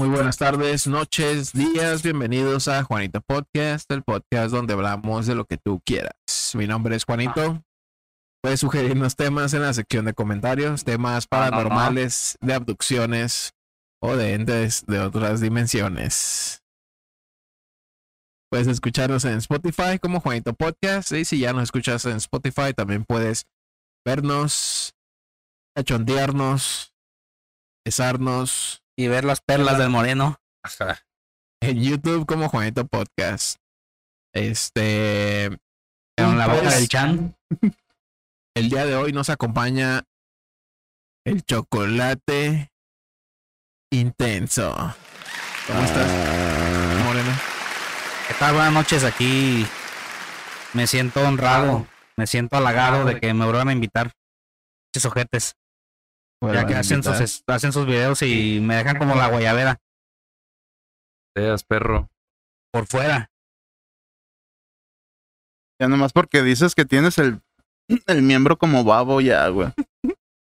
Muy buenas tardes, noches, días. Bienvenidos a Juanito Podcast, el podcast donde hablamos de lo que tú quieras. Mi nombre es Juanito. Puedes sugerirnos temas en la sección de comentarios, temas paranormales, de abducciones o de entes de otras dimensiones. Puedes escucharnos en Spotify como Juanito Podcast. Y si ya nos escuchas en Spotify, también puedes vernos, cachondearnos, besarnos Y ver las perlas del moreno. Ajá. en YouTube como Juanito Podcast. Este. Con la boca del chan. El día de hoy nos acompaña el chocolate intenso. ¿Cómo estás, Moreno? ¿Qué tal? Buenas noches. Aquí me siento honrado. Me siento halagado de que me vuelvan a invitar. Esos ojetes. Ya que hacen sus, hacen sus videos y me dejan como la guayabera Seas perro. por fuera. Ya nomás porque dices que tienes el, el miembro como babo ya, güey.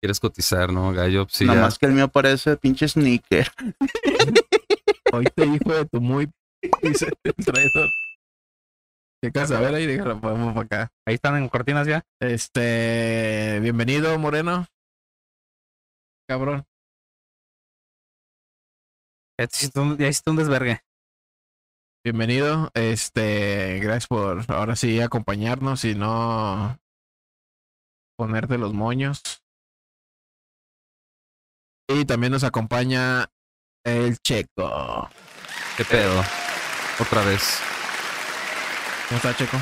Quieres cotizar, ¿no, gallo? Sí, ya. nomás que el mío parece pinche sneaker. Hoy te hijo de tu muy dice el traidor. ¿Qué casa? A ver ahí, déjalo, vamos para acá. Ahí están en cortinas ya. Este, bienvenido, Moreno. Cabrón. Ya hiciste un, ya hiciste un desvergue. Bienvenido. Este, gracias por ahora sí acompañarnos y no ponerte los moños. Y también nos acompaña el Checo. ¿Qué pedo? Otra vez. ¿Cómo está, Checo?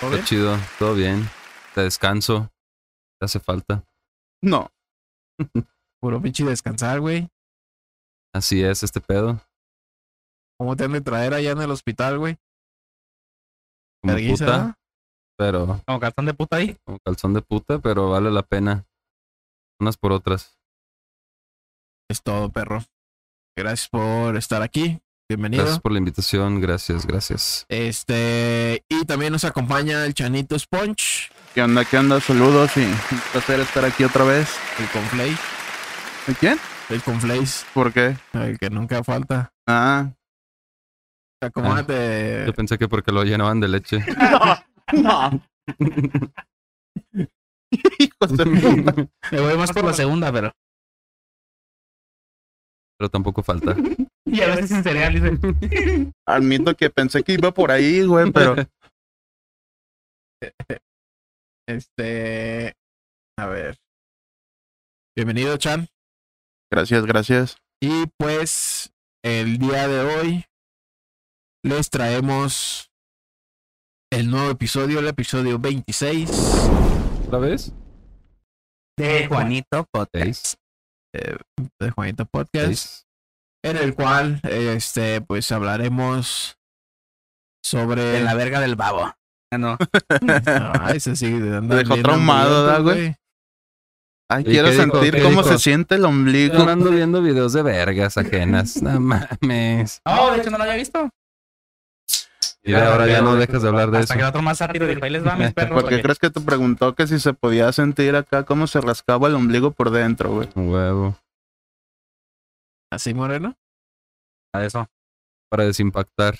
¿Todo bien? chido, todo bien. Te descanso. Te hace falta. No, Puro pinche descansar, güey. Así es este pedo. ¿Cómo te han de traer allá en el hospital, güey? Como Vergüenza, puta, ¿no? pero Como cartón de puta ahí. como calzón de puta, pero vale la pena. Unas por otras. Es todo, perro. Gracias por estar aquí. Bienvenido. Gracias por la invitación, gracias, gracias. Este, y también nos acompaña el Chanito Sponge, ¿qué onda? ¿Qué onda? Saludos y un placer estar aquí otra vez. el Conflay, ¿Y quién? el Conflays, ¿Por qué? el que nunca falta. Ah, Acomódate. Yo pensé que porque lo llenaban de leche. no, no. Hijos de puta. Me voy más por la segunda, pero. pero tampoco falta. Y a veces sin cereal, dice. Admito que pensé que iba por ahí, güey, pero Este, a ver. Bienvenido, Chan. Gracias, gracias. Y pues, el día de hoy les traemos el nuevo episodio, el episodio 26 ¿Otra vez? De Juanito Podcast. Seis. de Juanito Podcast. seis. en el cual este pues hablaremos sobre De la verga del babo. Ah, no. Ay, se sigue dando Te dejó traumado, ¿verdad, hambriento, güey? Ay, ¿Y quiero dijo? sentir ¿Qué cómo dijo? se siente el ombligo. Yo ando viendo videos de vergas ajenas. No mames. No, de hecho no lo había visto. Y de ahora ya no dejas de hablar de Hasta eso. que otro más sátiro dijo, ahí les va mis perros. ¿Por qué crees que te preguntó que si se podía sentir acá cómo se rascaba el ombligo por dentro, güey? Huevo. así moreno De eso. Para desimpactar.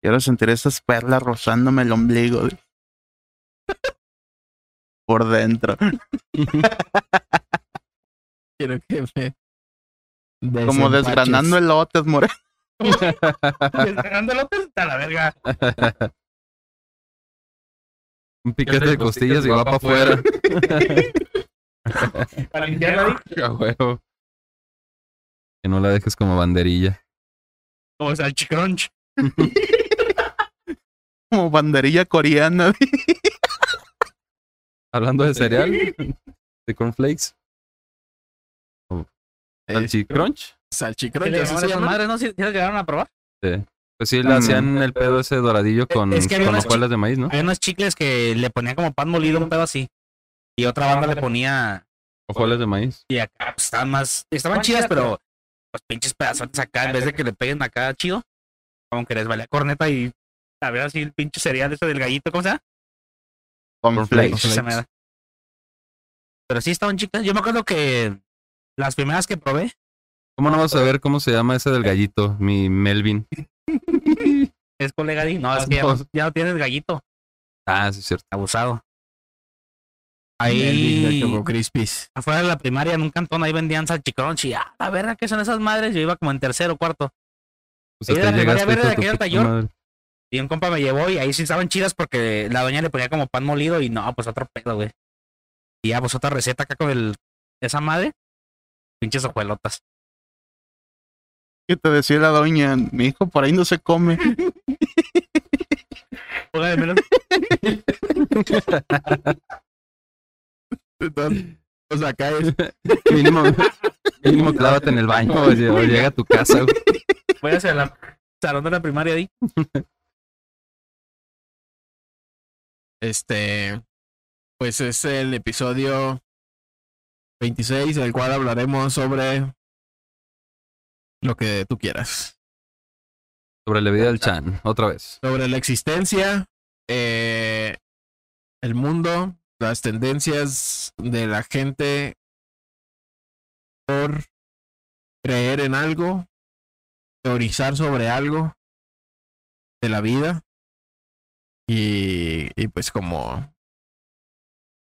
Quiero sentir esas perlas rozándome el ombligo. güey. Por dentro. quiero que me Como desgranando elotes, more. Descargando el otro está la verga. Un piquete de costillas y va para afuera. Para limpiarla huevo. Que no la dejes como banderilla. Como salchicrunch. Como banderilla coreana. Hablando de cereal. De cornflakes. Salchicrunch. salchicrunch ¿Qué le así llamaban se esas madres? ¿No? ¿Sí, sí las llegaron a probar? Sí. Pues sí, le hacían el pedo ese doradillo con, Es que con hojuelas de maíz, ¿no? Había unos chicles que le ponían como pan molido, un pedo así. Y otra banda le ponía. Hojuelas de maíz. Y acá pues, estaban más. Estaban chidas, pero. Los pinches pedazotes acá, en vez de que le peguen acá chido. Como que les valía corneta y. A ver así el pinche cereal ese del gallito, ¿cómo se llama? Cornflakes. Pero sí estaban chicas. Yo me acuerdo que las primeras que probé ¿Cómo no vas a ver cómo se llama ese del gallito? Mi Melvin. Es colega de... No, es que ya, no- ya no tienes gallito. Ah, sí, es cierto. Abusado. Ahí. Choco Crispies. afuera de la primaria, en un cantón, ahí vendían salchicrunch y, ah, la verga, ¿qué son esas madres? Yo iba como en tercero o cuarto. Pues hasta de la llegaste, primaria hijo de verde tu de aquel puta taller. Y un compa me llevó y ahí sí estaban chidas porque la doña le ponía como pan molido y no, pues otro pedo, güey. Y ya, pues otra receta acá con el, esa madre. Pinches hojuelotas. ¿Qué te decía la doña? Mi hijo, por ahí no se come. Póngale menos. Entonces, pues acá es. Mínimo, mínimo clávate en el baño o lle- o llega a tu casa. güey. Voy hacia la salón de la primaria ahí. Este. Pues es el episodio 26, el cual hablaremos sobre lo que tú quieras. Sobre la vida del Chan, otra vez. Sobre la existencia, eh, el mundo, las tendencias de la gente por creer en algo, teorizar sobre algo de la vida. Y, y pues como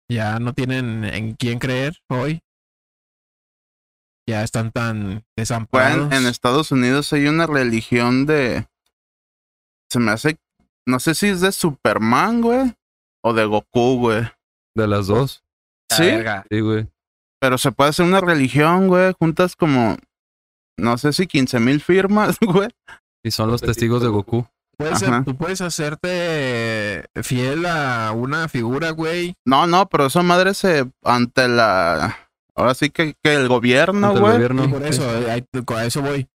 ya no tienen en quién creer hoy, ya están tan Bueno, desamparados. en Estados Unidos hay una religión de. Se me hace. No sé si es de Superman, güey. O de Goku, güey. De las dos. La Sí, verga. Sí, güey. pero se puede hacer una religión, güey. Juntas como. No sé si 15 mil firmas, güey. Y son los testigos de Goku. Puedes ser- tú puedes hacerte fiel a una figura, güey. No, no, pero esa madre se. Ante la. Ahora sí que, que el gobierno, Ante el güey. gobierno. Y por eso, eh, ahí- a eso voy.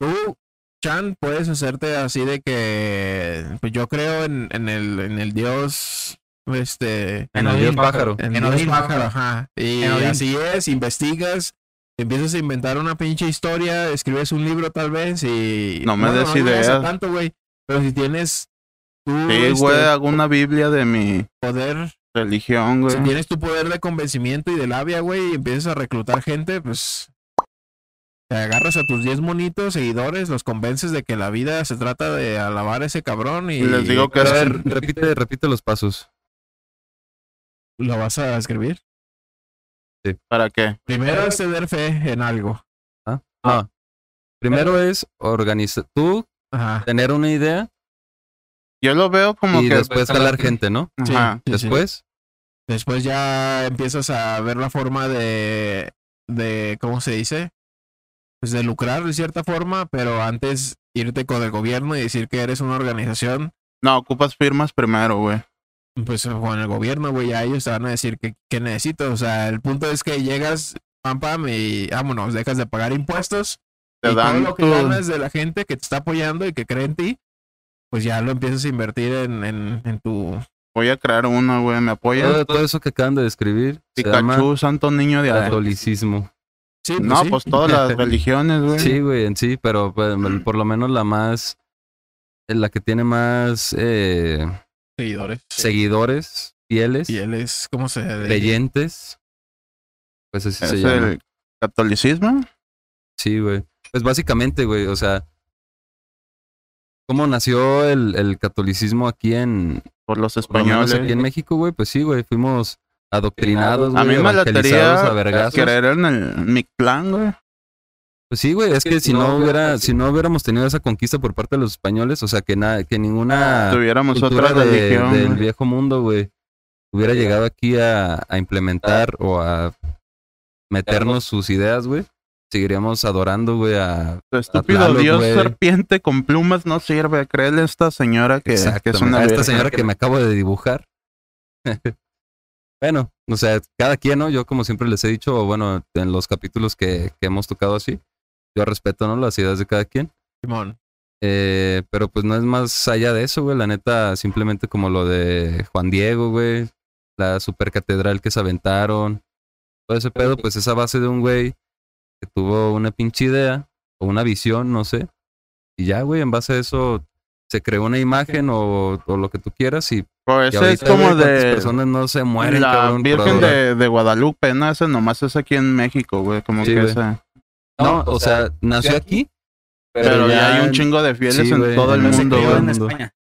Tú, Chan, puedes hacerte así de que. Pues yo creo en, en el, en el dios. Este. En el dios pájaro. En En dios pájaro, ajá. Y así es, investigas. Empiezas a inventar una pinche historia, escribes un libro tal vez y... No me des llegas a ideas. tanto, güey. Pero si tienes tú Sí, este, güey, hago una Biblia de mi poder religión, güey. Si tienes tu poder de convencimiento y de labia, güey, y empiezas a reclutar gente, pues te agarras a tus 10 monitos seguidores, los convences de que la vida se trata de alabar a ese cabrón y Y les digo que A es ver, repite, repite los pasos. lo vas a escribir. ¿Para qué? Primero es tener fe en algo. No. Primero es organizar. Tú Ajá. tener una idea Yo lo veo como y que. después jalar gente, ¿no? Sí, Ajá. sí, sí. Después, Después ya empiezas a ver la forma de, de, ¿cómo se dice? Pues de lucrar de cierta forma, pero antes irte con el gobierno y decir que eres una organización No, ocupas firmas primero, güey. pues con el gobierno, güey, ya ellos te van a decir que, que necesito. O sea, el punto es que llegas, pam, pam, y vámonos, dejas de pagar impuestos. Te y todo lo que tu- ganas de la gente que te está apoyando y que cree en ti, pues ya lo empiezas a invertir en, en, en tu... Voy a crear una, güey. ¿Me apoyan? todo, todo eso que acaban de describir Pikachu, santo niño de catolicismo. Sí, pues No, sí. pues todas las religiones, güey. Sí, güey, en sí, pero pues, por lo menos la más, la que tiene más eh, Seguidores. seguidores fieles, Y él es, ¿cómo se creyentes, pues así Es se llama. el catolicismo. Sí, güey. Pues básicamente, güey, o sea, ¿cómo nació el, el catolicismo aquí en, Por los por lo menos españoles. aquí en México, güey? Pues sí, güey, fuimos adoctrinados, A güey, mí me a vergazos. querer en el Mictlán, güey. Pues sí, güey, es que si no hubiera, si no hubiéramos tenido esa conquista por parte de los españoles, o sea, que nada, que ninguna Tuviéramos otra de- religión. del viejo mundo, güey, hubiera llegado aquí a, a implementar o a meternos sus ideas, güey, seguiríamos adorando, güey, a... Tu estúpido Tlaloc, dios güey. serpiente con plumas no sirve. Créele a esta señora que, que es una a esta señora que me acabo de dibujar. bueno, o sea, cada quien, ¿no? Yo como siempre les he dicho, o bueno, en los capítulos que, que hemos tocado así, yo respeto, ¿no? Las ideas de cada quien. Simón. Eh, pero pues no es más allá de eso, güey. La neta, simplemente como lo de Juan Diego, güey. La super catedral que se aventaron. Todo ese pedo, pues esa base de un güey que tuvo una pinche idea o una visión, no sé. Y ya, güey, en base a eso se creó una imagen o, o lo que tú quieras y, Pues ese es como de personas no se mueren, la cabrón, Virgen de, de Guadalupe, ¿no? Ese nomás es aquí en México, güey. Como Sí, que esa. No, o sea, nació aquí. Pero, ya hay un chingo de fieles Sí, en todo el mundo, güey. en No España.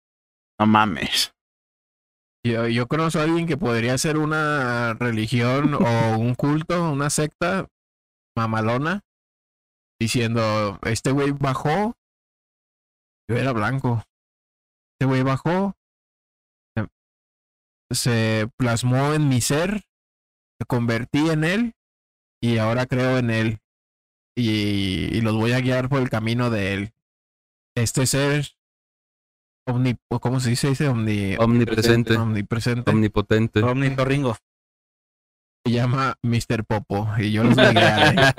mames. Yo, yo conozco a alguien que podría ser una religión o un culto, una secta mamalona, diciendo, este güey bajó, yo era blanco, este güey bajó, se- se plasmó en mi ser, me convertí en él y ahora creo en él y, y los voy a guiar por el camino de él. Este ser, omni, ¿cómo se dice? dice omni, Omnipresente, omnipresente. omnipotente. Ornitorringo. Se llama Mr. Popo y yo los voy a.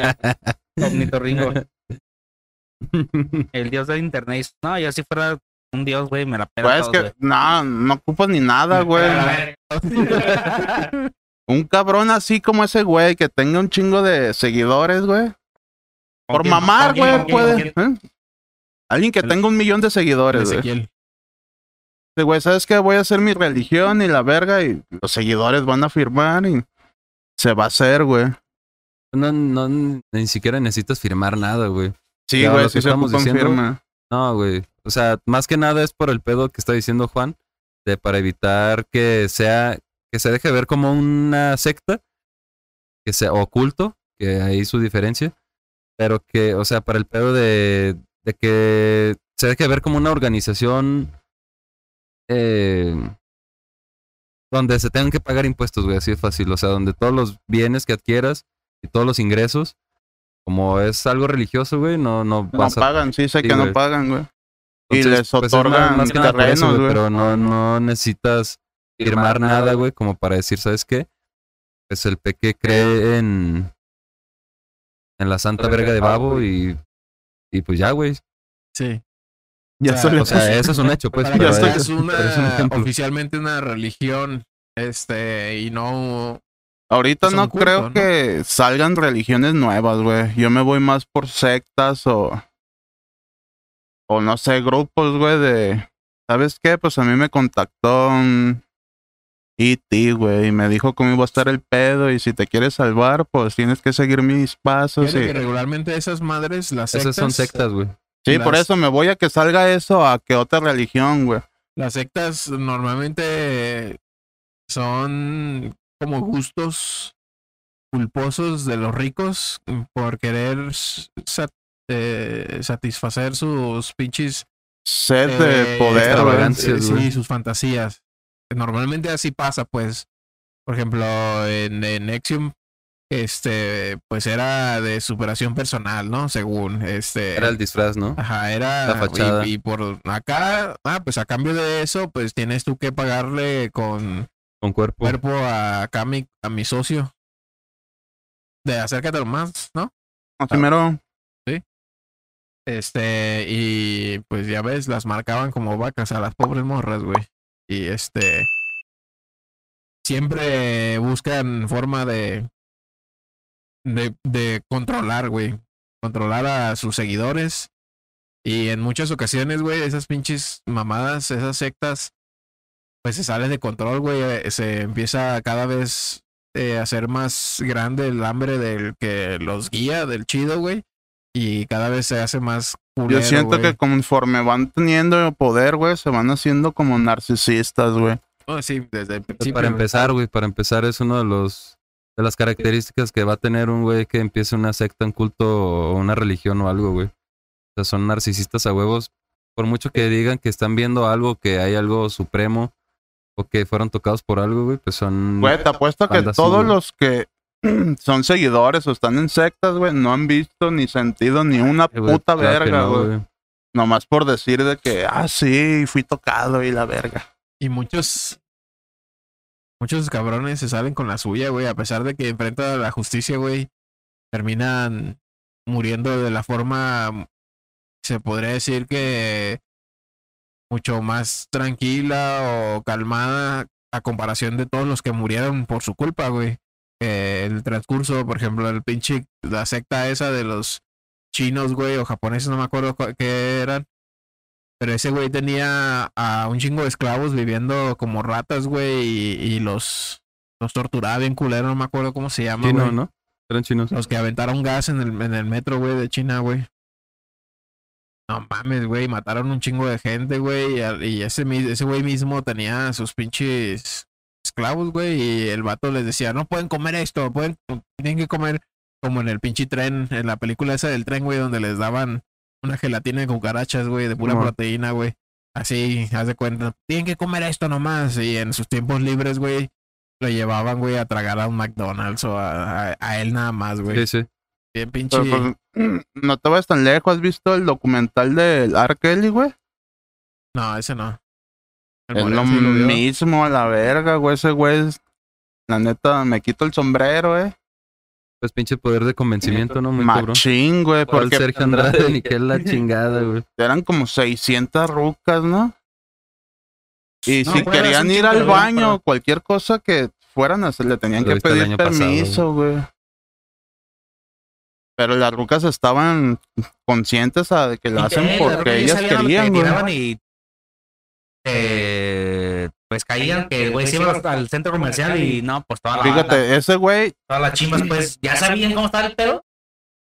Ornitorringo. El dios del internet. No, yo si fuera un dios, güey, me la pela. Güey, es todos, que güey. no, no ocupas ni nada, güey. Un cabrón así como ese güey que tenga un chingo de seguidores, güey. ¿Con Por quién? mamar, güey, puede. ¿eh? Alguien que tenga un millón de seguidores, güey. Güey, ¿sabes qué? Voy a hacer mi religión y la verga y los seguidores van a firmar y se va a hacer, güey. No, no, ni siquiera necesitas firmar nada, güey. Sí, Ya, güey, sí que se estamos diciendo. No, güey. O sea, más que nada es por el pedo que está diciendo Juan, de para evitar que sea, que se deje ver como una secta, que sea oculto, que ahí su diferencia, pero que, o sea, para el pedo de, de que se deje ver como una organización eh, donde se tengan que pagar impuestos, güey, así de fácil. O sea, donde todos los bienes que adquieras y todos los ingresos, como es algo religioso, güey, no, no No vas a pagan, sí sé sí, que no güey. pagan, güey. Y Entonces, les pues, es otorgan más que nada por eso, terrenos, güey. Pero no, no necesitas firmar nada, güey, como para decir, ¿sabes qué? Pues el peque cree en, en la santa verga de babo y, y pues ya, güey. Sí. Ya O sea, salió. O sea, eso es un hecho, pues. Pero es- una, pero es un ejemplo. oficialmente una religión, este, y no Ahorita no culto, creo ¿no? que salgan religiones nuevas, güey. Yo me voy más por sectas o. O no sé, grupos, güey, de. ¿Sabes qué? Pues a mí me contactó un E.T., güey, y me dijo cómo iba a estar el pedo. Y si te quieres salvar, pues tienes que seguir mis pasos. Y- que regularmente esas madres, las sectas, Esas son sectas, güey. Sí, por las- eso me voy a que salga eso a que otra religión, güey. las sectas normalmente son como gustos culposos de los ricos por querer sat- eh, satisfacer sus pinches Sed eh, de poder, eh, güey. sí, sus fantasías. Normalmente así pasa, pues. Por ejemplo, en, en Nexium, este, pues era de superación personal, ¿no? Según, este. Era el disfraz, ¿no? Ajá, era. La fachada. Y, y por acá, ah, pues a cambio de eso, pues tienes tú que pagarle con Con cuerpo. cuerpo a, acá a mi, a mi socio. De acércate más, ¿no? Así mero. Este, y pues ya ves, las marcaban como vacas a las pobres morras, güey. Y este. Siempre buscan forma de. De, de controlar, güey. Controlar a sus seguidores. Y en muchas ocasiones, güey, esas pinches mamadas, esas sectas, pues se salen de control, güey. Se empieza cada vez eh, a ser más grande el hambre del que los guía, del chido, güey. Y cada vez se hace más Yo culero, siento güey. que conforme van teniendo poder, güey, se van haciendo como narcisistas, güey. Oh, sí, desde el Pues principio. para empezar, güey, para empezar es uno de los de las características que va a tener un güey que empiece una secta, un culto o una religión o algo, güey. O sea, son narcisistas a huevos. Por mucho que digan que están viendo algo, que hay algo supremo o que fueron tocados por algo, güey, pues son Güey, te apuesto que todos güey. los que son seguidores o están en sectas, güey, no han visto ni sentido ni una Eh, güey, puta claro verga, no, güey. Nomás por decir de que, ah, sí, fui tocado y la verga. Y muchos. Muchos cabrones se salen con la suya, güey. A pesar de que enfrentan a la justicia, güey. Terminan muriendo de la forma. Se podría decir que. Mucho más tranquila o calmada a comparación de todos los que murieron por su culpa, güey. Eh, el transcurso, por ejemplo, el pinche. La secta esa de los chinos, güey, o japoneses, no me acuerdo cu- qué eran. Pero ese güey tenía a un chingo de esclavos viviendo como ratas, güey, y, y los, los torturaba bien culero, no me acuerdo cómo se llama, Sí, no, güey. ¿no? Eran chinos. Los que aventaron gas en el, en el metro, güey, de China, güey. No mames, güey, mataron un chingo de gente, güey. Y, ese, ese güey mismo tenía sus pinches esclavos, güey. Y el vato les decía, no pueden comer esto, pueden, tienen que comer como en el pinche tren, en la película esa del tren, güey, donde les daban una gelatina de cucarachas, güey, de pura proteína, güey. Así, haz de cuenta, tienen que comer esto nomás. Y en sus tiempos libres, güey, lo llevaban, güey, a tragar a un McDonald's o a, a- a él nada más, güey. Sí, sí. Bien pinche. Pero, pues, no te vayas tan lejos. ¿Has visto el documental del R. Kelly, güey? No, ese no. El Es lo sí lo mismo a la verga, güey. Ese güey es... La neta, me quito el sombrero, eh. Pues pinche poder de convencimiento, ¿no? Muy. Machín, güey. Por Porque Sergio Andrade, ni que la chingada, güey. eran como 600 rucas, ¿no? Y No, si bueno, querían ir al baño para- o cualquier cosa que fueran a hacer, le tenían Lo que el pedir permiso, güey. Pero las rucas estaban conscientes a de que lo ¿Y hacen porque ellas querían, güey. y eh, pues caían que el güey se iba hasta el centro comercial y no, pues toda la banda, Fíjate, ese güey, todas las chimbas pues ya sabían cómo estaba el pedo.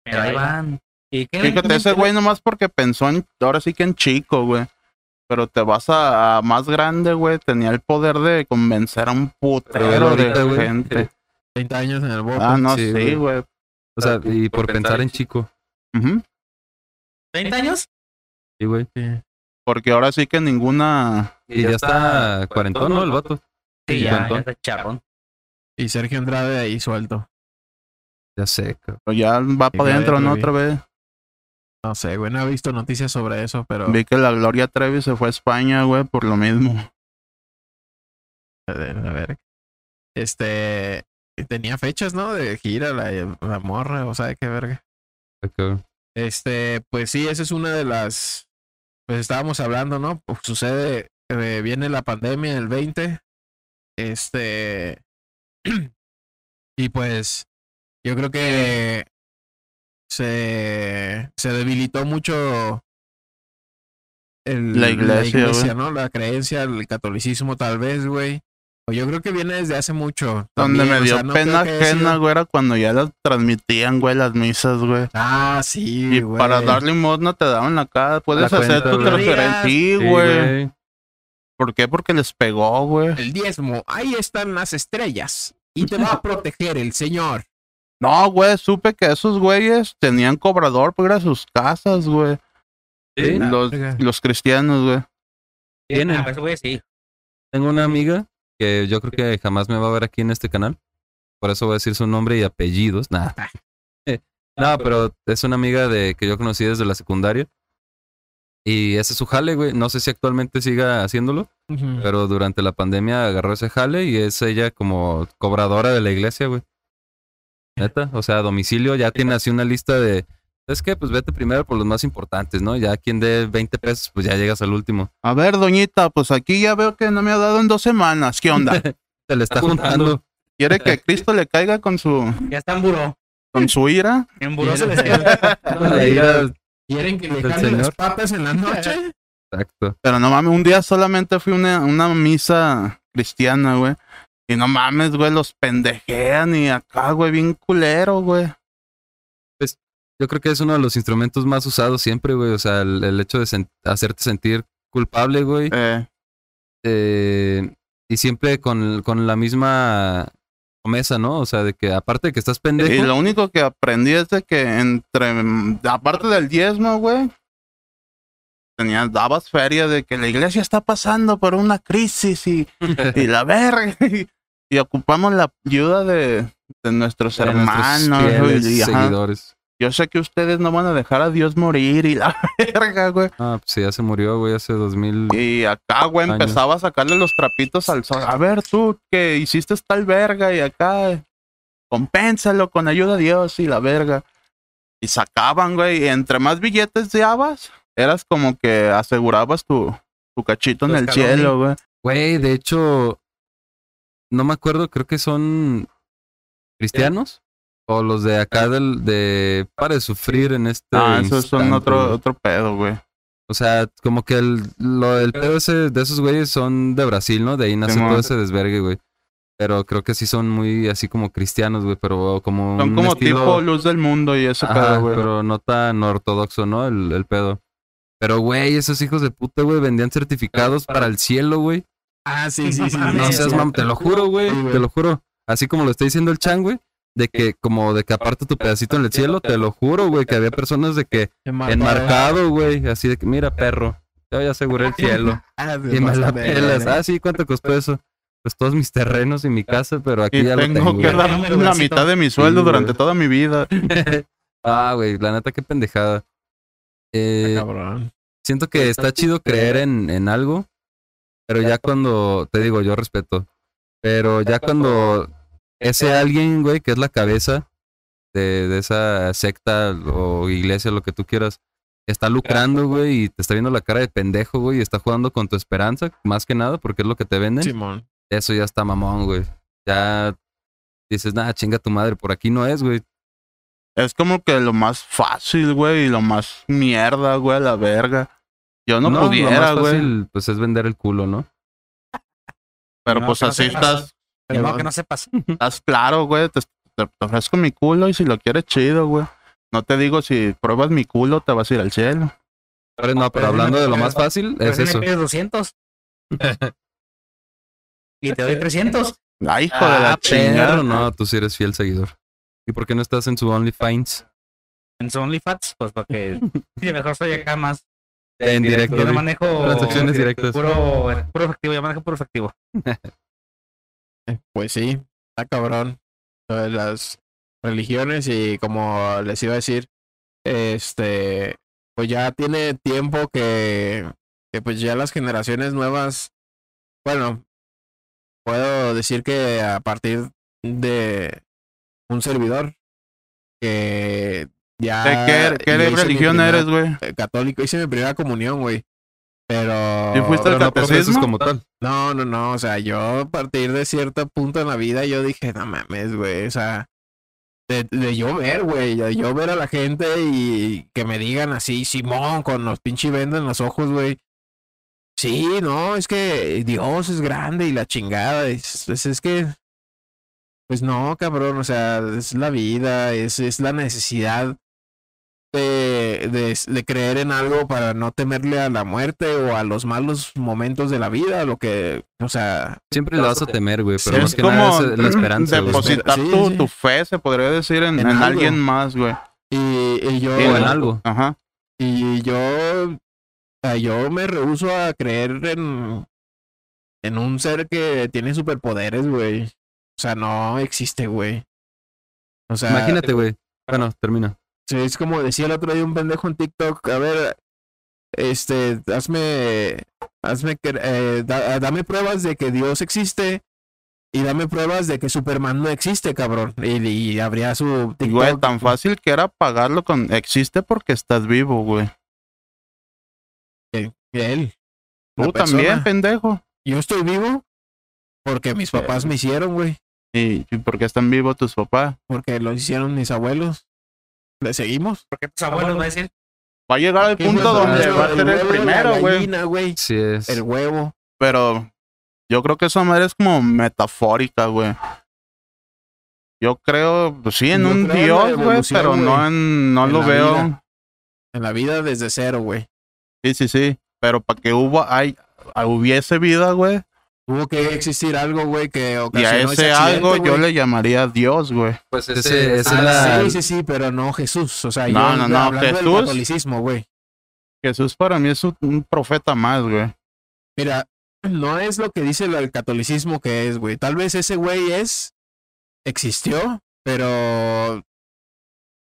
Pero ahí van. ¿Y qué? fíjate, ese güey nomás porque pensó en, ahora sí que en chico, güey. Pero te vas a, a más grande, güey. Tenía el poder de convencer a un putero de gente. 30 años en el bote. Ah, no, Sí, güey. O sea, y por pensar en chico. Ujú. ¿30 años? Sí, güey. Sí. Porque ahora sí que ninguna. Y ya está cuarentón, ¿no? El vato. Sí, ya, ya está charrón. Y Sergio Andrade ahí suelto. Ya sé, cabrón. pues Ya va para adentro, ¿no? Otra vez. No sé, güey, no he visto noticias sobre eso, pero Vi que la Gloria Trevi se fue a España, güey, por lo mismo. a ver, a ver. Este tenía fechas, ¿no? De gira la, la morra, o sea, qué verga. Cabrón. Este, pues sí, esa es una de las pues estábamos hablando, ¿no? Pues sucede eh, viene la pandemia en el 20. Este y pues yo creo que se se debilitó mucho el, La iglesia, güey. ¿no? La creencia, el catolicismo tal vez, güey. Yo creo que viene desde hace mucho. Donde también, me o dio sea, no pena ajena, güey, era cuando ya las transmitían, güey, las misas, güey. Ah, sí, Y güey. para dar limosna te daban acá. Puedes La hacer cuenta, tu güey. transferencia. Sí, Sí, güey. ¿Por qué? Porque les pegó, güey. El diezmo, ahí están las estrellas. Y te va a proteger el Señor. No, güey, supe que esos güeyes tenían cobrador para ir a sus casas, güey. Sí, Los, los cristianos, güey. Tienen. Ah, pues, güey, sí. Tengo una amiga que yo creo que jamás me va a ver aquí en este canal. Por eso voy a decir su nombre y apellidos. Nada. no, pero es una amiga de que yo conocí desde la secundaria. Y ese es su jale, güey. No sé si actualmente siga haciéndolo, pero durante la pandemia agarró ese jale y es ella como cobradora de la iglesia, güey. Neta, o sea, a domicilio ya tiene así una lista de, es que pues vete primero por los más importantes, ¿no? Ya quien dé 20 pesos, pues ya llegas al último. A ver, doñita, pues aquí ya veo que no me ha dado en dos semanas. ¿Qué onda? Se le está juntando. ¿Quiere que Cristo le caiga con su, Ya está en buró. con su ira? En buró se les La ira- ¿Quieren que le Del cambie las patas en la noche? Exacto. Pero no mames, un día solamente fui a una, una misa cristiana, güey. Y no mames, güey, los pendejean y acá, güey, bien culero, güey. Yo creo que es uno de los instrumentos más usados siempre, güey. O sea, el, el hecho de sen- hacerte sentir culpable, güey. Eh, eh, y siempre con, con la misma promesa, ¿no? O sea, de que aparte de que estás pendejo. y lo único que aprendí es de que entre, aparte del diezmo, güey, tenías, dabas feria de que la iglesia está pasando por una crisis y, y la verga. Y, y ocupamos la ayuda de, de nuestros de nuestros hermanos. fieles y, ajá, seguidores. Yo sé que ustedes no van a dejar a Dios morir y la verga, güey. Ah, pues ya se murió, güey, hace 2000. Y acá, güey, Años. empezaba a sacarle los trapitos al sol. A ver, tú que hiciste tal verga y acá, compénsalo con ayuda de Dios y la verga. Y sacaban, güey, y entre más billetes dabas, eras como que asegurabas tu, tu cachito en el cielo, güey. Güey, de hecho, no me acuerdo, creo que son cristianos. O los de acá del, de para de sufrir en este. Ah, esos son instante, otro, güey. otro pedo, güey. O sea, como que el, lo, el pedo ese de esos güeyes son de Brasil, ¿no? De ahí nace todo ese desvergue, güey. Pero creo que sí son muy así como cristianos, güey, pero como Son como estilo- tipo luz del mundo y ese Ajá, pedo, güey. pero no tan ortodoxo, ¿no? El, el pedo. Pero, güey, esos hijos de puta, güey, vendían certificados para el cielo, güey. Ah, sí, sí, sí. No seas sí. mam, te lo juro, güey, Sí, güey. te lo juro. Así como lo está diciendo el chan, güey, de que como de que aparte tu pedacito en el cielo, te lo juro, güey, que había personas de que enmarcado, güey, así de que mira, perro, yo ya aseguré el cielo Ah, y me la pelas. Ah, sí, ¿cuánto costó eso? Pues todos mis terrenos y mi casa, pero aquí Y ya lo tengo tengo. que güey. la mitad de mi sueldo Sí, durante güey. toda mi vida. ah, güey, la neta, qué pendejada. Eh, Cabrón. siento que está chido creer en, en algo, pero ya cuando, te digo, yo respeto, pero ya cuando ese alguien, güey, que es la cabeza de, de esa secta o iglesia, lo que tú quieras, está lucrando, güey, y te está viendo la cara de pendejo, güey, y está jugando con tu esperanza, más que nada, porque es lo que te venden, Simón. eso ya está mamón, güey. Ya dices, nada, chinga tu madre, por aquí no es, güey. Es como que lo más fácil, güey, y lo más mierda, güey, a la verga. Yo no, lo pudiera, más güey. fácil, pues es vender el culo, ¿no? Pero No, pues no así estás, Modo que no sepas. estás claro, güey. Te, te- te ofrezco mi culo y si lo quieres, chido, güey. No te digo si pruebas mi culo, te vas a ir al cielo. Pero no, pero hablando de lo más fácil, es me eso. pides 200. y te doy 300. Ay, hijo de la Ah, chingada. no, tú sí eres fiel seguidor. ¿Y por qué no estás en su OnlyFans? En su OnlyFans, pues para que sí, mejor soy acá más. En directo. Yo no manejo Transacciones directas. puro, puro efectivo, yo manejo puro efectivo. Pues sí, está cabrón. De las religiones y como les iba a decir, este, pues ya tiene tiempo que, que pues ya las generaciones nuevas, bueno, puedo decir que a partir de un servidor que ya... ¿De qué, religión eres, güey? eh, Católico, hice mi primera comunión, güey. Pero... ¿Sí fuiste Pero al no profesas catecismo? como tal. No, no, no, o sea, yo a partir de cierto punto en la vida yo dije, no mames, güey, o sea, de, de yo ver, güey, de yo ver a la gente y que me digan así, Simón, con los pinches vendas en los ojos, güey. Sí, no, es que Dios es grande y la chingada, es, es, es que, pues no, cabrón, o sea, es la vida, es, es la necesidad de, de, de creer en algo para no temerle a la muerte o a los malos momentos de la vida, lo que, o sea, Siempre lo vas a temer, güey, pero es más que como nada es la esperanza, depositar Sí, tu, sí. tu fe, se podría decir, en, En en algo. alguien más, güey. y, y yo... O en algo. Ajá. Y yo, yo me rehuso a creer en, en un ser que tiene superpoderes, güey. O sea, no existe, güey. O sea, Imagínate, güey. Bueno, termina. Sí, es como decía el otro día un pendejo en TikTok, a ver, este, hazme, hazme, eh, da- dame pruebas de que Dios existe y dame pruebas de que Superman no existe, cabrón. Y, y habría su Y, Güey, TikTok. tan fácil que era pagarlo con... Existe porque estás vivo, güey. él. Tú también, pendejo. Yo estoy vivo porque mis papás me hicieron, güey. ¿Y, y por qué están vivos tus papás? Porque lo hicieron mis abuelos. ¿Le seguimos? Porque tus abuelos van a decir, Va a llegar al ¿Qué punto donde va a ser el primero, güey. gallina, güey. Sí es. El huevo. Pero yo creo que esa madre es como metafórica, güey. Yo creo, pues sí, en Yo un dios, güey, pero no en, no En lo veo. vida. En la vida desde cero, güey. Sí, sí, sí. Pero para que hubo, hay, hubiese vida, güey. Tuvo que existir algo, güey, que Y ocasionó a ese algo yo le llamaría Dios, güey. Pues ese, esa Ah, es la. Sí, sí, sí, pero no Jesús. O sea, No, yo no, no, hablando del Jesús- catolicismo, güey. Jesús para mí es un, un profeta más, güey. Mira, no es lo que dice el catolicismo que es, güey. Tal vez ese güey es, existió, pero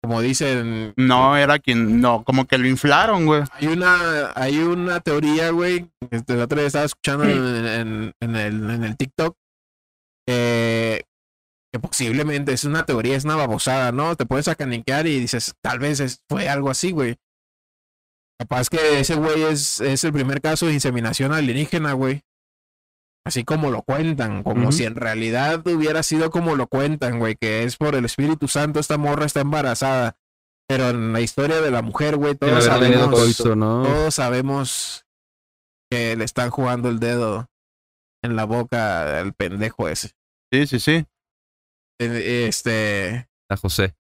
como dicen, No era quien, no, como que lo inflaron, güey. hay una, hay una teoría, güey, que el otro día estaba escuchando en, en- en el, en el TikTok, que, que posiblemente es una teoría, es una babosada, ¿no? Te puedes acaniquear y dices, tal vez fue algo así, güey. Capaz que ese güey es, es el primer caso de inseminación alienígena, güey. Así como lo cuentan, como si en realidad hubiera sido como lo cuentan, güey, que es por el Espíritu Santo, esta morra está embarazada. Pero en la historia de la mujer, güey, todos sabemos, coito, ¿no? todos sabemos que le están jugando el dedo en la boca al pendejo ese. Sí, sí, sí. Este, A José.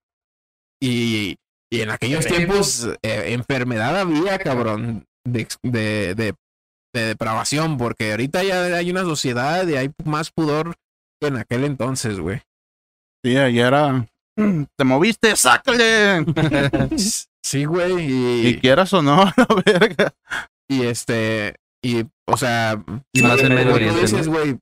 y, y en aquellos tiempos eh, enfermedad había, cabrón, de, de, de depravación, porque ahorita ya hay una sociedad y hay más pudor que en aquel entonces, güey. Sí, ahí era. "Mm, Te moviste, sácale. Sí, güey, y, Y quieras o no, la verga. y este, y, o sea, Y más en güey,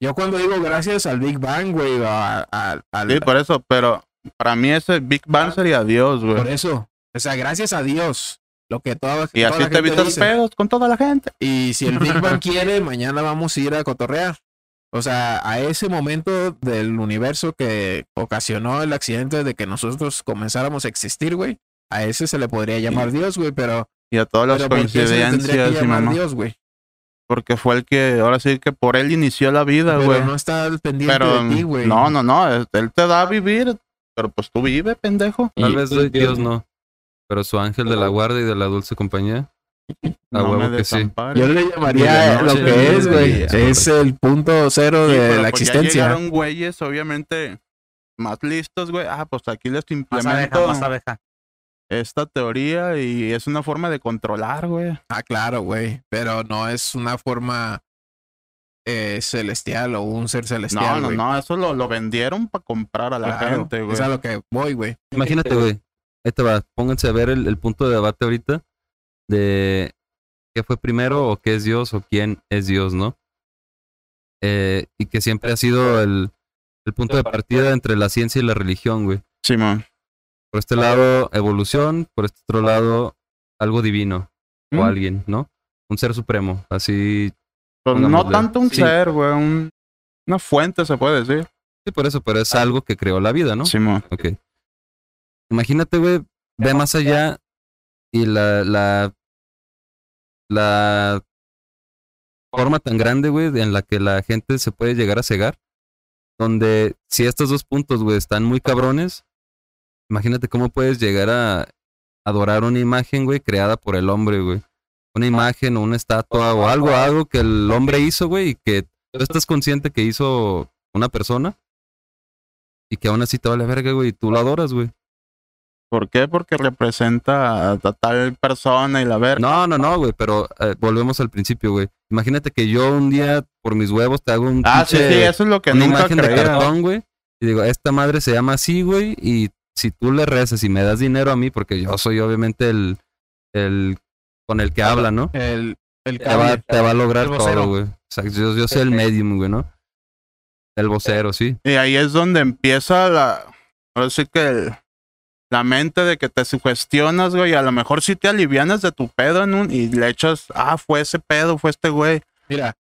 yo cuando digo gracias al Big Bang, güey, o a- a- al, Sí, por eso, pero para mí ese Big Bang sería Dios, por güey. eso, o sea, gracias a Dios, lo que toda, Y toda así la te gente evitas dice. pedos con toda la gente. Y si el Big Bang quiere, mañana vamos a ir a cotorrear. O sea, a ese momento del universo que ocasionó el accidente de que nosotros comenzáramos a existir, güey. A ese se le podría llamar Dios, güey, pero, Y a todas las pero ¿por qué se le tendría que coincidencias y mamá. Dios, güey? Porque fue el que, ahora sí que por él inició la vida, Pero güey. no está pendiente Pero de ti, güey. no, no, no. Él te da a vivir, pero pues tú vive, pendejo. Tal Y- vez Dios, Dios no. Pero su ángel de la guarda y de la dulce compañía. A No huevo me que sí. Yo le llamaría lo que es, güey. Es el punto cero Sí, de pero la pues ya existencia. llegaron güeyes, obviamente, más listos, güey. Ah, pues aquí les Más implemento abeja, más abeja. esta teoría y es una forma de controlar, güey. Ah, claro, güey. Pero no es una forma eh, celestial o un ser No, celestial. no, güey. no, eso lo, lo vendieron para comprar a la Claro, gente, güey. Es a lo que voy, güey. Imagínate, güey. Ahí te va. Pónganse a ver el, el punto de debate ahorita de qué fue primero o qué es Dios o quién es Dios, ¿no? Eh, y que siempre ha sido el, el punto de partida entre la ciencia y la religión, güey. Simón. Por este lado, evolución, por este otro lado, algo divino o Mm. alguien, ¿no? Un ser supremo, así. Pues no tanto un Sí. ser, güey. un- una fuente, se puede decir. Sí, por eso, pero es algo que creó la vida, ¿no? Simón. Ok. Imagínate, güey, ve más allá y la, la, la forma tan grande, güey, en la que la gente se puede llegar a cegar, donde si estos dos puntos, güey, están muy cabrones, imagínate cómo puedes llegar a adorar una imagen, güey, creada por el hombre, güey. Una imagen o una estatua o algo, algo que el hombre hizo, güey, y que tú estás consciente que hizo una persona y que aún así te vale verga, güey, y tú lo adoras, güey. ¿Por qué? Porque representa a, a tal persona y la ver. No, no, no, güey, pero eh, volvemos al principio, güey. Imagínate que yo un día, por mis huevos, te hago un ah, sí, pinche- sí, eso es lo que una nunca imagen de creía. cartón, güey. Y digo, esta madre se llama así, güey, y si tú le rezas y me das dinero a mí, porque yo soy obviamente el, el con el que habla, ¿no? El, el Te va, te va a lograr todo, güey. O sea, yo, yo soy el medium, güey, ¿no? El vocero, sí. Y ahí es donde empieza la. Ahora sí que el- la mente de que te sugestionas, güey. A lo mejor sí te alivianas de tu pedo en un. Y le echas, ah, fue ese pedo, fue este güey. Mira,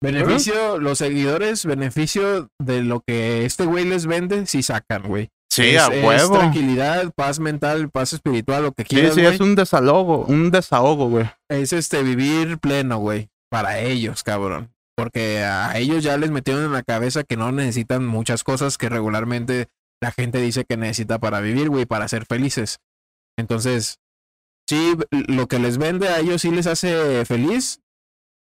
beneficio, los seguidores, beneficio de lo que este güey les vende, sí sacan, güey. Sí, es, a es huevo. tranquilidad, paz mental, paz espiritual, lo que Sí, quieras, sí, güey. es un desahogo, un desahogo, güey. es este vivir pleno, güey, para ellos, cabrón. Porque a ellos ya les metieron en la cabeza que no necesitan muchas cosas que regularmente la gente dice que necesita para vivir, güey, para ser felices. Entonces, sí, lo que les vende a ellos sí les hace feliz,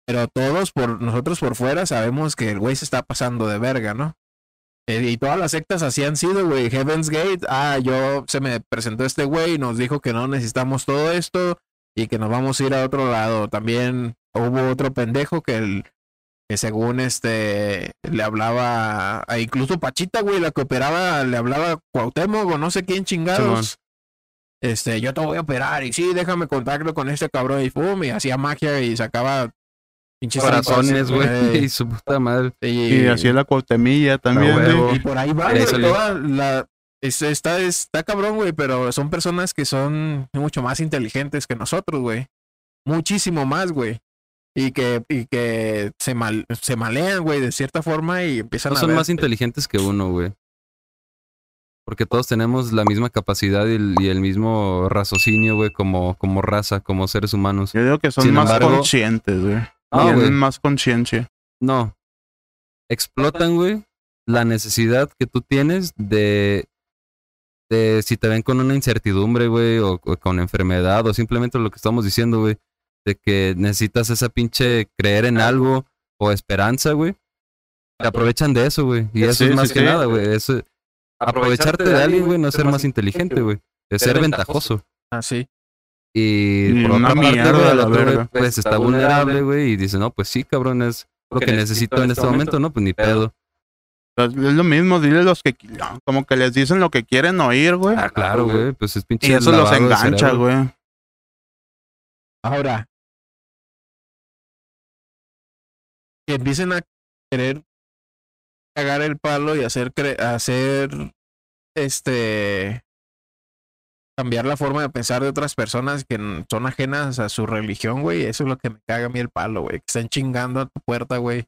pero todos por nosotros por fuera sabemos que el güey se está pasando de verga, ¿no? Eh, y todas las sectas así han sido, güey. Heaven's Gate, ah, yo se me presentó este güey y nos dijo que no necesitamos todo esto y que nos vamos a ir a otro lado. También hubo otro pendejo que, el, que según este le hablaba a incluso Pachita, güey, la que operaba, le hablaba a Cuauhtémoc o no sé quién chingados. Este, yo te voy a operar y sí, déjame contacto con este cabrón y pum, y hacía magia y sacaba pinches Corazones, güey. Y su puta madre. Y es la cuautemilla también. Huevo. y por ahí va, güey, toda la es- está, está cabrón, güey, pero son personas que son mucho más inteligentes que nosotros, güey. Muchísimo más, güey. Y que, y que se, mal, se malean, güey, de cierta forma y empiezan No a son ver- más inteligentes que uno, güey. Porque todos tenemos la misma capacidad y el, y el mismo raciocinio, güey, como, como raza, como seres humanos. Yo digo que son Sin más embargo- conscientes, güey. No, Tienen güey. más conciencia. No. Explotan, güey, la necesidad que tú tienes de, de si te ven con una incertidumbre, güey, o, o con enfermedad, o simplemente lo que estamos diciendo, güey, de que necesitas esa pinche creer en algo o esperanza, güey. te aprovechan de eso, güey. Y eso Sí, es más sí, que sí. nada, güey. Eso- Aprovecharte de alguien, güey, no es ser más inteligente, güey. Es ser ventajoso. Así. Y Y por una otra parte, güey, el otro, güey, pues está vulnerable, güey, y dice, no, pues sí, cabrón, es lo que necesito en este momento, ¿no? Pues ni pedo. Es es lo mismo, dile los que como que les dicen lo que quieren oír, güey. Ah, claro, güey, pues es pinche Y eso los engancha, güey. Ahora, que empiecen a querer cagar el palo y hacer, cre- hacer, este, cambiar la forma de pensar de otras personas que son ajenas a su religión, güey. Eso es lo que me caga a mí el palo, güey. Que estén chingando a tu puerta, güey.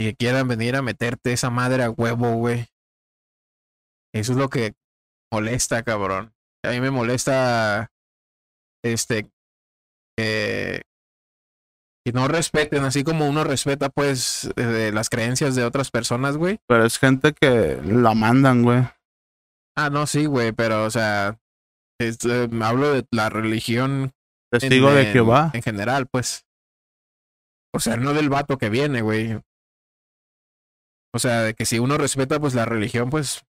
Y que quieran venir a meterte esa madre a huevo, güey. Eso es lo que molesta, cabrón. A mí me molesta, este, que, que no respeten, así como uno respeta, pues, eh, de las creencias de otras personas, güey. Pero es gente que la mandan, güey. Ah, no, sí, güey, pero, o sea, es, eh, hablo de la religión en- Testigo de en- Jehová. En general, pues. O sea, no del vato que viene, güey. O sea, de que si uno respeta, pues, la religión, pues,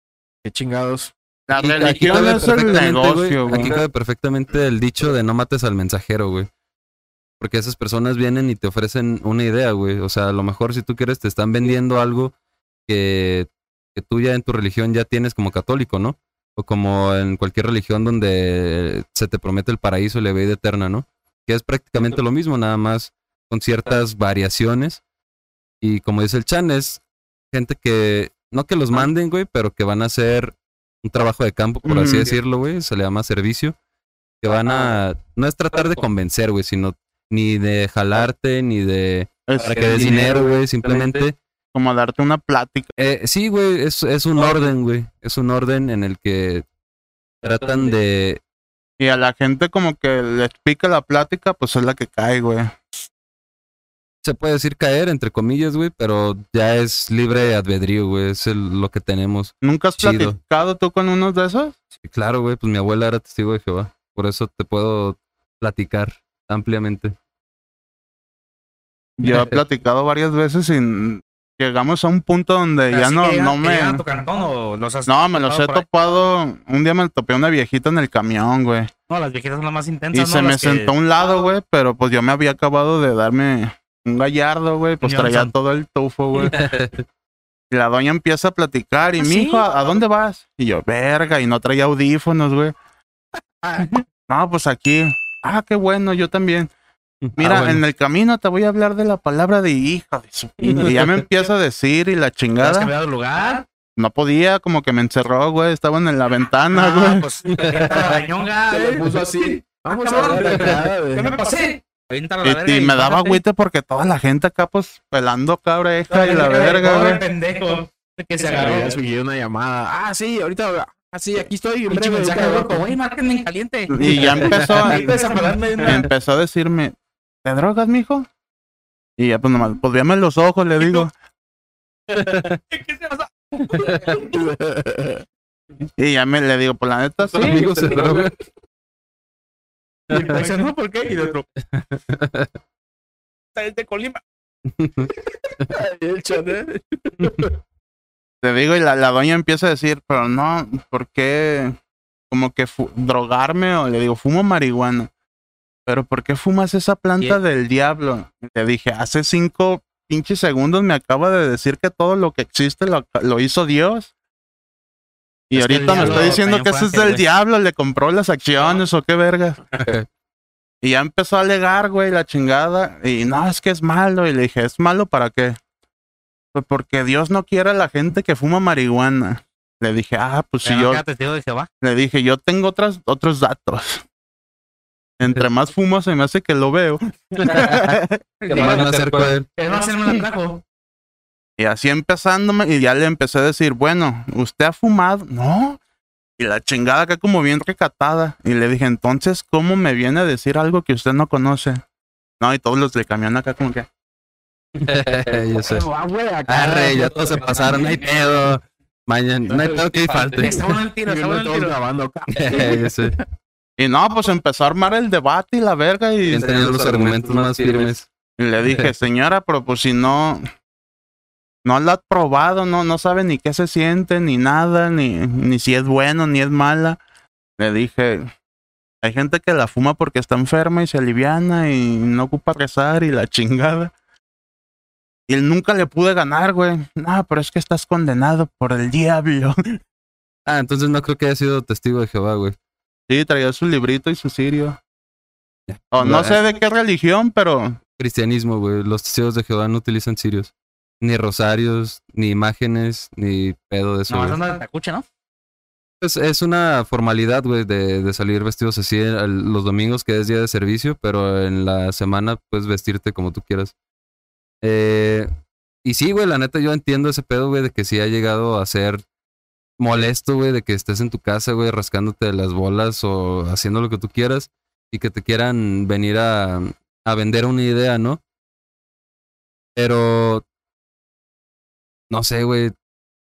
qué chingados. La Aquí- aquí religión es el negocio, güey, Aquí cabe perfectamente el dicho de no mates al mensajero, güey. Porque esas personas vienen y te ofrecen una idea, güey. O sea, a lo mejor si tú quieres te están vendiendo algo que, que tú ya en tu religión ya tienes como católico, ¿no? O como en cualquier religión donde se te promete el paraíso y la vida eterna, ¿no? Que es prácticamente lo mismo, nada más con ciertas variaciones. Y como dice el Chan, es gente que, no que los manden, güey, pero que van a hacer un trabajo de campo, por así decirlo, güey, se le llama servicio, que van a, no es tratar de convencer, güey, sino ni de jalarte, ni de Es para que des dinero, güey, simplemente, como darte una plática. eh, sí, güey, es, es un orden, güey, es un orden en el que tratan de, Y a la gente como que le explica la plática, pues es la que cae, güey. se puede decir caer, entre comillas, güey, pero ya es libre albedrío, güey, es el- lo que tenemos. ¿Nunca has Chido. platicado tú con unos de esos? Sí, claro, güey, pues mi abuela era testigo de Jehová, por eso te puedo platicar ampliamente. Yo he platicado varias veces y llegamos a un punto donde ya no, que no que me... llegan a tu cantón o los has No, me los he ahí? topado. Un día me topé una viejita en el camión, güey. No, las viejitas son las más intensas. Y ¿no? se me que- sentó a un lado, güey, pero pues yo me había acabado de darme un gallardo, güey. Pues traía todo el tufo, güey. Y la doña empieza a platicar y, ¿Ah, mi sí? hijo, ¿a dónde vas? Y yo, verga, y no traía audífonos, güey. No, pues aquí. Ah, qué bueno, yo también. Mira, Ah, bueno. en el camino te voy a hablar de la palabra de hija de su pinche. Y ya me empieza a decir y la ¿Te has chingada. cambiado de lugar? No podía, como que me encerró, güey. Estaban en la ventana, Ah, güey. pues, la ñonga, Se lo puso así. Vamos a cabrón. ver la cara de- ¿Qué me pasé? A Y, y me daba agüite porque toda la gente acá, pues, pelando cabreja y la verga, güey. pendejo. Que se Se agarró. había subido una llamada. Ah, sí, ahorita. Ah, sí, aquí estoy. breve, mensaje loco, güey, márquenme en caliente. Y ya empezó, a- empezó a decirme, ¿te drogas, mijo? Y ya, pues, nomás, pues, véame los ojos, le digo. ¿Qué se pasa? Y ya me le digo, pues, la neta, sí. Amigos se drogan. Y me dice, no, ¿por qué? Y de otro. Es de Colima. El Chanel. Te digo, y la, la doña empieza a decir, pero no, ¿por qué? Como que drogarme, o le digo, fumo marihuana. Pero ¿por qué fumas esa planta ¿Qué? del diablo? Y Le dije, hace cinco pinches segundos me acaba de decir que todo lo que existe lo, lo hizo Dios. Y Es ahorita me está diciendo que eso es del diablo, le compró las acciones o qué verga. y ya empezó a alegar, güey, la chingada. Y no, es que es malo. Y le dije, ¿es malo para qué? Pues porque Dios no quiere a la gente que fuma marihuana. Le dije, ah, pues si yo, acá testigo de Jehová. le dije, yo tengo otras, otros datos. Entre más fumo se me hace que lo veo. Que más me acerco a él. Que no se me la trajo. Y así empezándome, y ya le empecé a decir, bueno, ¿usted ha fumado? No. Y la chingada acá como bien recatada. Y le dije, entonces, ¿cómo me viene a decir algo que usted no conoce? No, y todos los del camión acá como que... Yo sé. Arre, ya todos se pasaron, no hay pedo. Mañana, no hay pedo que falte. Bueno el tiro, el todos tiro. grabando acá. Yo sé. Y no, pues empezó a armar el debate y la verga. Y, ¿Quién tenía los argumentos más firmes? y le dije, señora, pero pues si no... no la ha probado, no, no sabe ni qué se siente, ni nada, ni, ni si es bueno, ni es mala. Le dije, hay gente que la fuma porque está enferma y se aliviana y no ocupa rezar y la chingada. Y él nunca le pude ganar, güey. No, pero es que estás condenado por el diablo. Ah, entonces no creo que haya sido testigo de Jehová, güey. Sí, traía su librito y su sirio. O no sé de qué religión, pero Cristianismo, güey. Los testigos de Jehová no utilizan sirios. Ni rosarios, ni imágenes, ni pedo de eso. No, no te escucha, ¿no? Es, es una formalidad, güey, de, de salir vestidos así el- los domingos, que es día de servicio, pero en la semana puedes vestirte como tú quieras. Eh, y sí, güey, la neta, yo entiendo ese pedo, güey, de que sí ha llegado a ser molesto, güey, de que estés en tu casa, güey, rascándote las bolas o haciendo lo que tú quieras y que te quieran venir a, a vender una idea, ¿no? Pero, no sé, güey,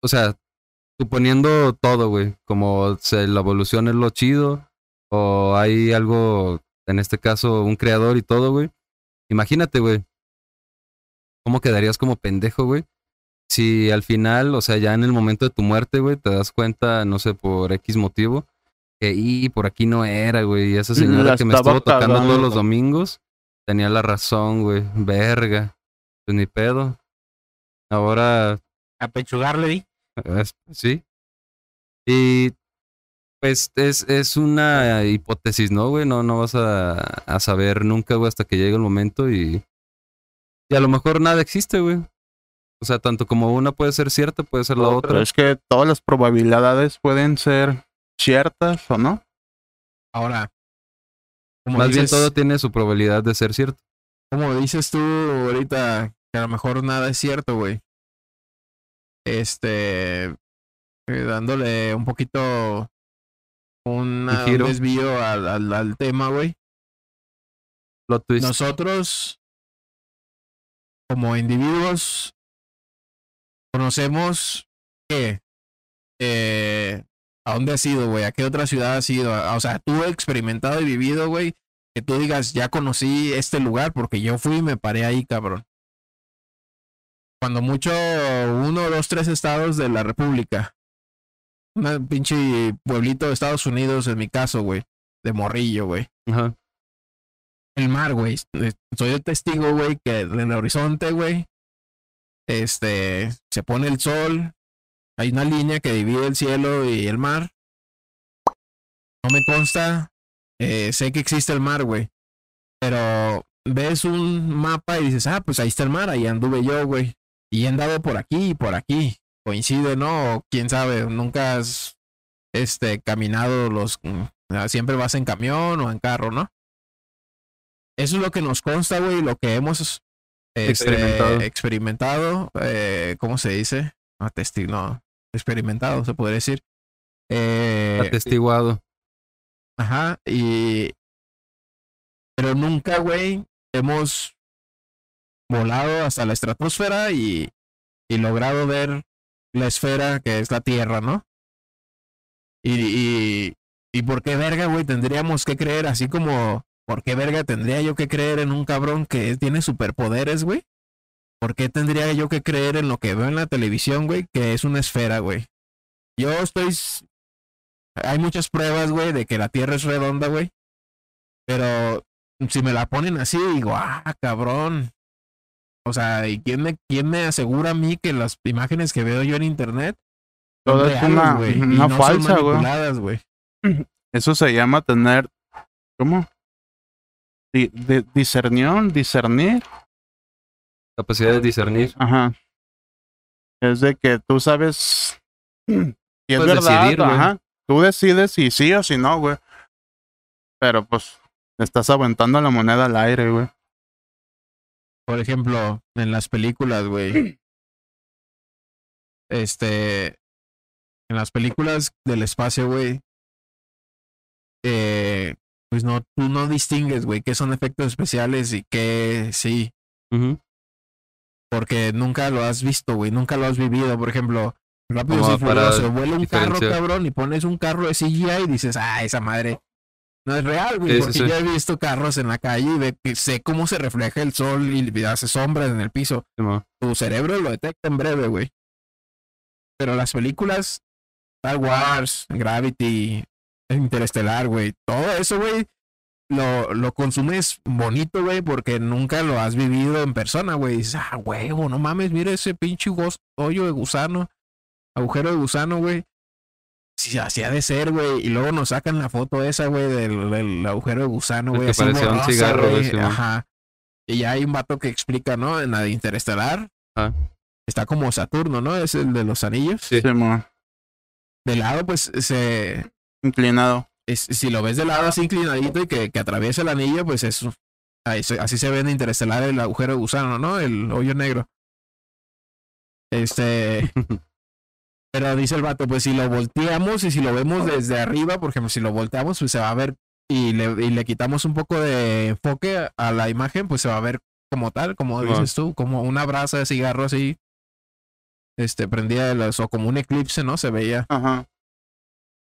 o sea, suponiendo todo, güey, como se, la evolución es lo chido, o hay algo, en este caso, un creador y todo, güey. Imagínate, güey, cómo quedarías como pendejo, güey. Si al final, o sea, ya en el momento de tu muerte, güey, te das cuenta, no sé, por X motivo, que y por aquí no era, güey. Y esa señora La que me estuvo tocando todos los domingos tenía la razón, güey. Verga. Pues ni pedo. Ahora A pechugarle, di. Sí. Y pues es, es una hipótesis, ¿no, güey? No, no vas a, a saber nunca, güey, hasta que llegue el momento y... Y a lo mejor nada existe, güey. O sea, tanto como una puede ser cierta, puede ser la pero otra. es que todas las probabilidades pueden ser ciertas o no. Ahora, como Más bien todo tiene su probabilidad de ser cierto. como dices tú ahorita, que a lo mejor nada es cierto, güey. Este, eh, dándole un poquito una- un desvío al, al, al tema, güey. Nosotros, como individuos, conocemos que eh, a dónde has ido, güey, a qué otra ciudad has ido. O sea, tú experimentado y vivido, güey, que tú digas, ya conocí este lugar porque yo fui y me paré ahí, cabrón. Cuando mucho, uno, dos, tres estados de la República. Un pinche pueblito de Estados Unidos, en mi caso, güey. De morrillo, güey Ajá. El mar, güey. Eh, Soy el testigo, güey, que en el horizonte, güey, este, se pone el sol, hay una línea que divide el cielo y el mar. No me consta, eh, sé que existe el mar, güey, pero ves un mapa y dices, ah, pues ahí está el mar, ahí anduve yo, güey, y he andado por aquí y por aquí. Coincide, ¿no? O quién sabe, nunca has, este, caminado los, mm, siempre vas en camión o en carro, ¿no? Eso es lo que nos consta, güey, lo que hemos este, Experimentado. experimentado, eh, ¿cómo se dice? Atesti no, experimentado, se podría decir. Eh, Atestiguado. ajá, y... Pero nunca, güey, hemos volado hasta la estratosfera y, y logrado ver la esfera que es la Tierra, ¿no? Y, y, y por qué verga, güey, tendríamos que creer, así como, ¿por qué verga tendría yo que creer en un cabrón que tiene superpoderes, güey? ¿Por qué tendría yo que creer en lo que veo en la televisión, güey, que es una esfera, güey? Yo estoy... Hay muchas pruebas, güey, de que la Tierra es redonda, güey. Pero si me la ponen así, digo, ah, cabrón. O sea, ¿y quién me, quién me asegura a mí que las imágenes que veo yo en internet son Todo es reales, una- güey, y una no falsa, güey? Eso se llama tener, ¿cómo? Di- di- discernión, discernir. Capacidad de discernir. Ajá. Es de que tú sabes si es Puedes verdad. decidir, ajá. Tú decides si sí o si no, güey. Pero pues estás aventando la moneda al aire, güey. Por ejemplo, en las películas, güey. Este. En las películas del espacio, güey. Eh, pues no, tú no distingues, güey, qué son efectos especiales y qué sí. Porque nunca lo has visto, güey. Nunca lo has vivido. Por ejemplo, Rápido y Furioso. Vuela un carro, cabrón, y pones un carro de CGI y dices, ah, esa madre. no es real, güey. Sí, porque sí. yo he visto carros en la calle y ve- que sé cómo se refleja el sol y hace sombras en el piso. Tu cerebro lo detecta en breve, güey. Pero las películas, Star Wars, Gravity, Interestelar, güey, todo eso, güey, lo, lo consumes bonito, güey, porque nunca lo has vivido en persona, güey. Dices, ah, huevo, no mames, mira ese pinche hoyo de gusano, agujero de gusano, güey. Sí, así ha de ser, güey. Y luego nos sacan la foto esa, güey, del, del agujero de gusano, güey. que parecía un cigarro, güey. Ajá. Y ya hay un vato que explica, ¿no? En la de Interestelar. Ajá. Está como Saturno, ¿no? Es el de los anillos. Sí. Simón. De lado, pues, se... Inclinado. es- si lo ves de lado así inclinadito y que, que atraviesa el anillo, pues eso. así se ve en Interestelar el agujero de gusano, ¿no? El hoyo negro. Este... Pero dice el vato, pues si lo volteamos y si lo vemos desde arriba, por ejemplo, si lo volteamos, pues se va a ver y le, y le quitamos un poco de enfoque a- la imagen, pues se va a ver como tal, como dices tú, como una brasa de cigarro así, este, prendida de los, o como un eclipse, ¿no? Se veía. Ajá.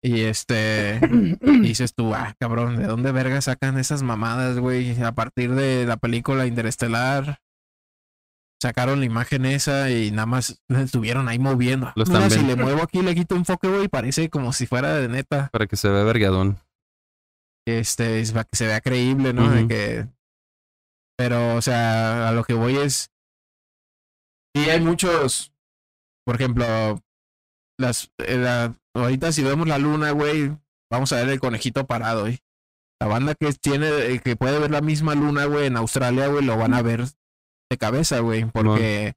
Y este, y dices tú, ah, cabrón, ¿de dónde verga sacan esas mamadas, güey? A partir de la película Interestelar, sacaron la imagen esa y nada más la estuvieron ahí moviendo. Lo Mira, están si viendo. le muevo aquí, le quito enfoque, güey, parece como si fuera de neta. Para que se vea vergadón. Este, es para que se vea creíble, ¿no? De que. Pero, o sea, a lo que voy es. Sí, hay muchos. Por ejemplo, las. eh, la- ahorita si vemos la luna, güey, vamos a ver el conejito parado, güey. La banda que tiene, eh, que puede ver la misma luna, güey, en Australia, güey, lo van a ver de cabeza, güey, porque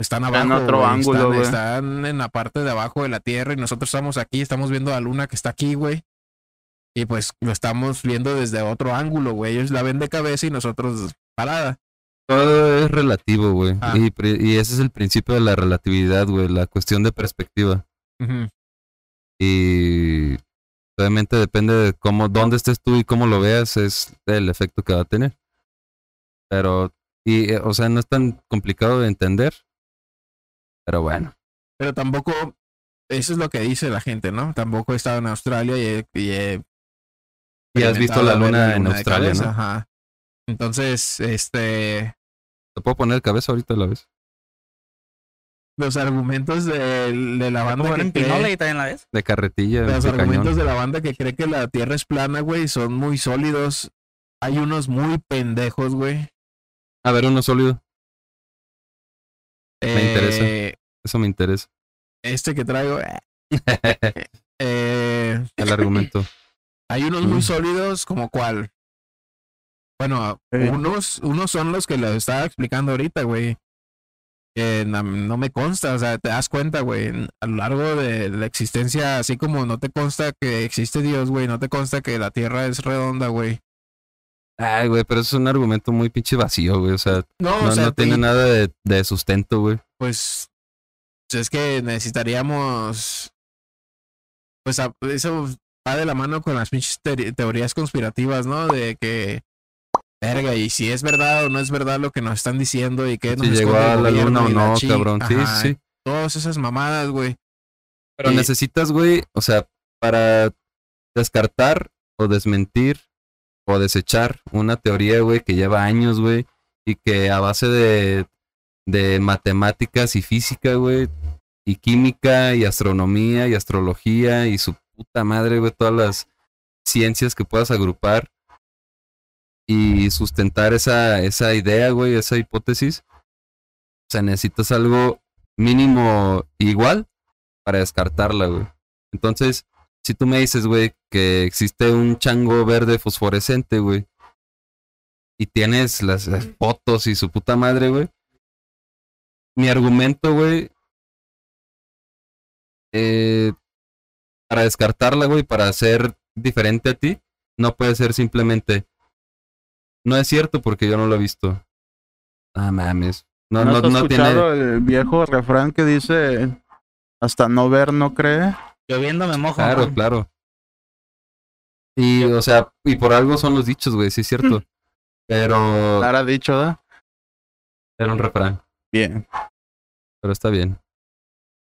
están en abajo. otro güey, ángulo, están, güey. están en la parte de abajo de la Tierra y nosotros estamos aquí, estamos viendo la luna que está aquí, güey. Y pues lo estamos viendo desde otro ángulo, güey. Ellos la ven de cabeza y nosotros parada. Todo es relativo, güey. Ah. Y, y ese es el principio de la relatividad, güey. La cuestión de perspectiva. Ujú. Y obviamente depende de cómo, dónde estés tú y cómo lo veas, es el efecto que va a tener. Pero, y, eh, o sea, no es tan complicado de entender. Pero bueno, Pero tampoco, eso es lo que dice la gente, ¿no? Tampoco he estado en Australia y he, y he Y has visto la luna en Australia, cabeza, ¿no? Ajá. Entonces, este, ¿te puedo poner cabeza ahorita a la vez? Los argumentos de, de la banda que en cree, también la. De carretilla, los de argumentos cañón. de la banda que cree que la Tierra es plana, güey, son muy sólidos. Hay unos muy pendejos, güey. A ver, uno sólido. Me interesa. Eh, Eso me interesa. Este que traigo, eh, eh, El argumento. Hay unos muy Mm. sólidos, como cuál. Bueno, Eh. unos, unos son los que les estaba explicando ahorita, güey. Que no, me consta, o sea, te das cuenta, güey, a lo largo de la existencia, así como no te consta que existe Dios, güey, no te consta que la Tierra es redonda, güey. Ay, güey, pero eso es un argumento muy pinche vacío, güey. O sea, No, no, o sea, no tiene te- nada de, de sustento, güey. pues, pues es que necesitaríamos, pues eso va de la mano con las pinches teorías conspirativas, ¿no? De que, verga, y si es verdad o no es verdad lo que nos están diciendo y que nos Si llegó a la luna o no, chi- cabrón. Sí, Ajá, sí. Todas esas mamadas, güey. Pero Y- necesitas, güey, o sea, para descartar o desmentir o desechar una teoría, güey, que lleva años, güey, y que a base de, de matemáticas y física, güey, y química y astronomía y astrología y su puta madre, güey, todas las ciencias que puedas agrupar y sustentar esa, esa idea, güey, esa hipótesis. O sea, necesitas algo mínimo igual para descartarla, güey. Entonces, si tú me dices, güey, que existe un chango verde fosforescente, güey, y tienes las, las fotos y su puta madre, güey, mi argumento, güey, eh, para descartarla, güey, para ser diferente a ti, no puede ser simplemente, no es cierto porque yo no lo he visto. Ah, mames. No, ¿No, no, has no tiene... escuchado el viejo refrán que dice hasta no ver, no cree? Lloviendo me mojo. Claro, claro. Y, o sea, y por algo son los dichos, güey, sí es cierto. Pero Ahora dicho, ¿da? era un refrán, Bien. pero está bien.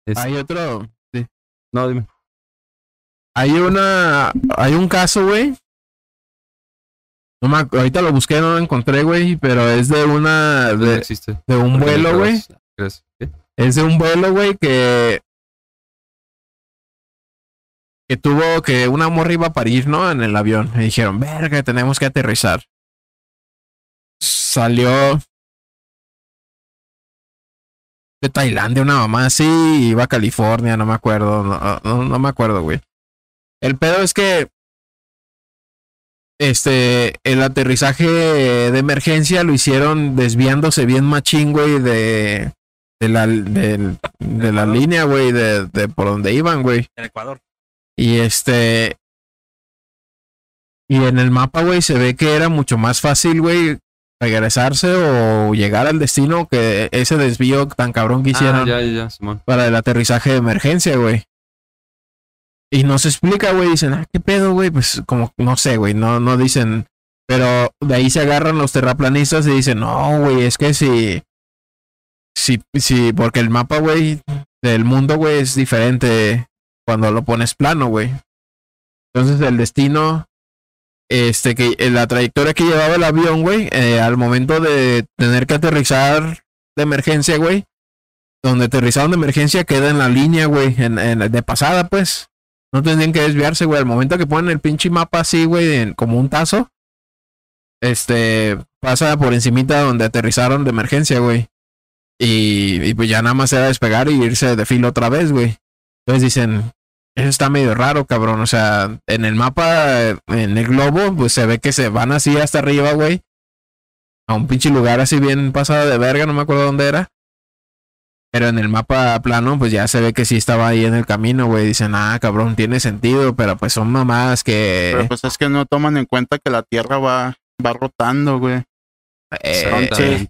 Es- Hay otro, No, dime. hay una, hay un caso, güey, No me ahorita lo busqué, no lo encontré, güey, pero es de una. No De, existe. de un vuelo, no güey. Es de un vuelo, güey, que. Que tuvo que una morra iba a parir, ¿no? En el avión. Y dijeron, verga, tenemos que aterrizar. Salió. De Tailandia, una mamá así, iba a California, no me acuerdo. No, no, no me acuerdo, güey. El pedo es que. Este, el aterrizaje de emergencia lo hicieron desviándose bien machín, güey, de, de la, de la línea, güey, de, de por donde iban, güey. En Ecuador. Y este. Y en el mapa, güey, se ve que era mucho más fácil, güey, regresarse o llegar al destino que ese desvío tan cabrón que hicieron Ah, ya, ya, ya, Simón. para el aterrizaje de emergencia, güey. Y no se explica, güey. Dicen, ah, ¿qué pedo, güey? Pues como, no sé, güey. No, no dicen. Pero de ahí se agarran los terraplanistas y dicen, no, güey, es que si. Si, si, porque el mapa, güey, del mundo, güey, es diferente cuando lo pones plano, güey. Entonces el destino, este, que eh, la trayectoria que llevaba el avión, güey, eh, al momento de tener que aterrizar de emergencia, güey, donde aterrizaron de emergencia queda en la línea, güey, en, en- de pasada, pues. No tendrían que desviarse, güey. Al momento que ponen el pinche mapa así, güey, como un tazo, este, pasa por encimita donde aterrizaron de emergencia, güey. Y, y pues ya nada más era despegar y irse de filo otra vez, güey. Entonces dicen, eso está medio raro, cabrón. O sea, en el mapa, en el globo, pues se ve que se van así hasta arriba, güey. A un pinche lugar así bien pasado de verga, no me acuerdo dónde era. Pero en el mapa plano, pues ya se ve que sí estaba ahí en el camino, güey. Dicen, ah, cabrón, tiene sentido, pero pues son mamadas que... Pero pues es que no toman en cuenta que la Tierra va, va rotando, güey. eh.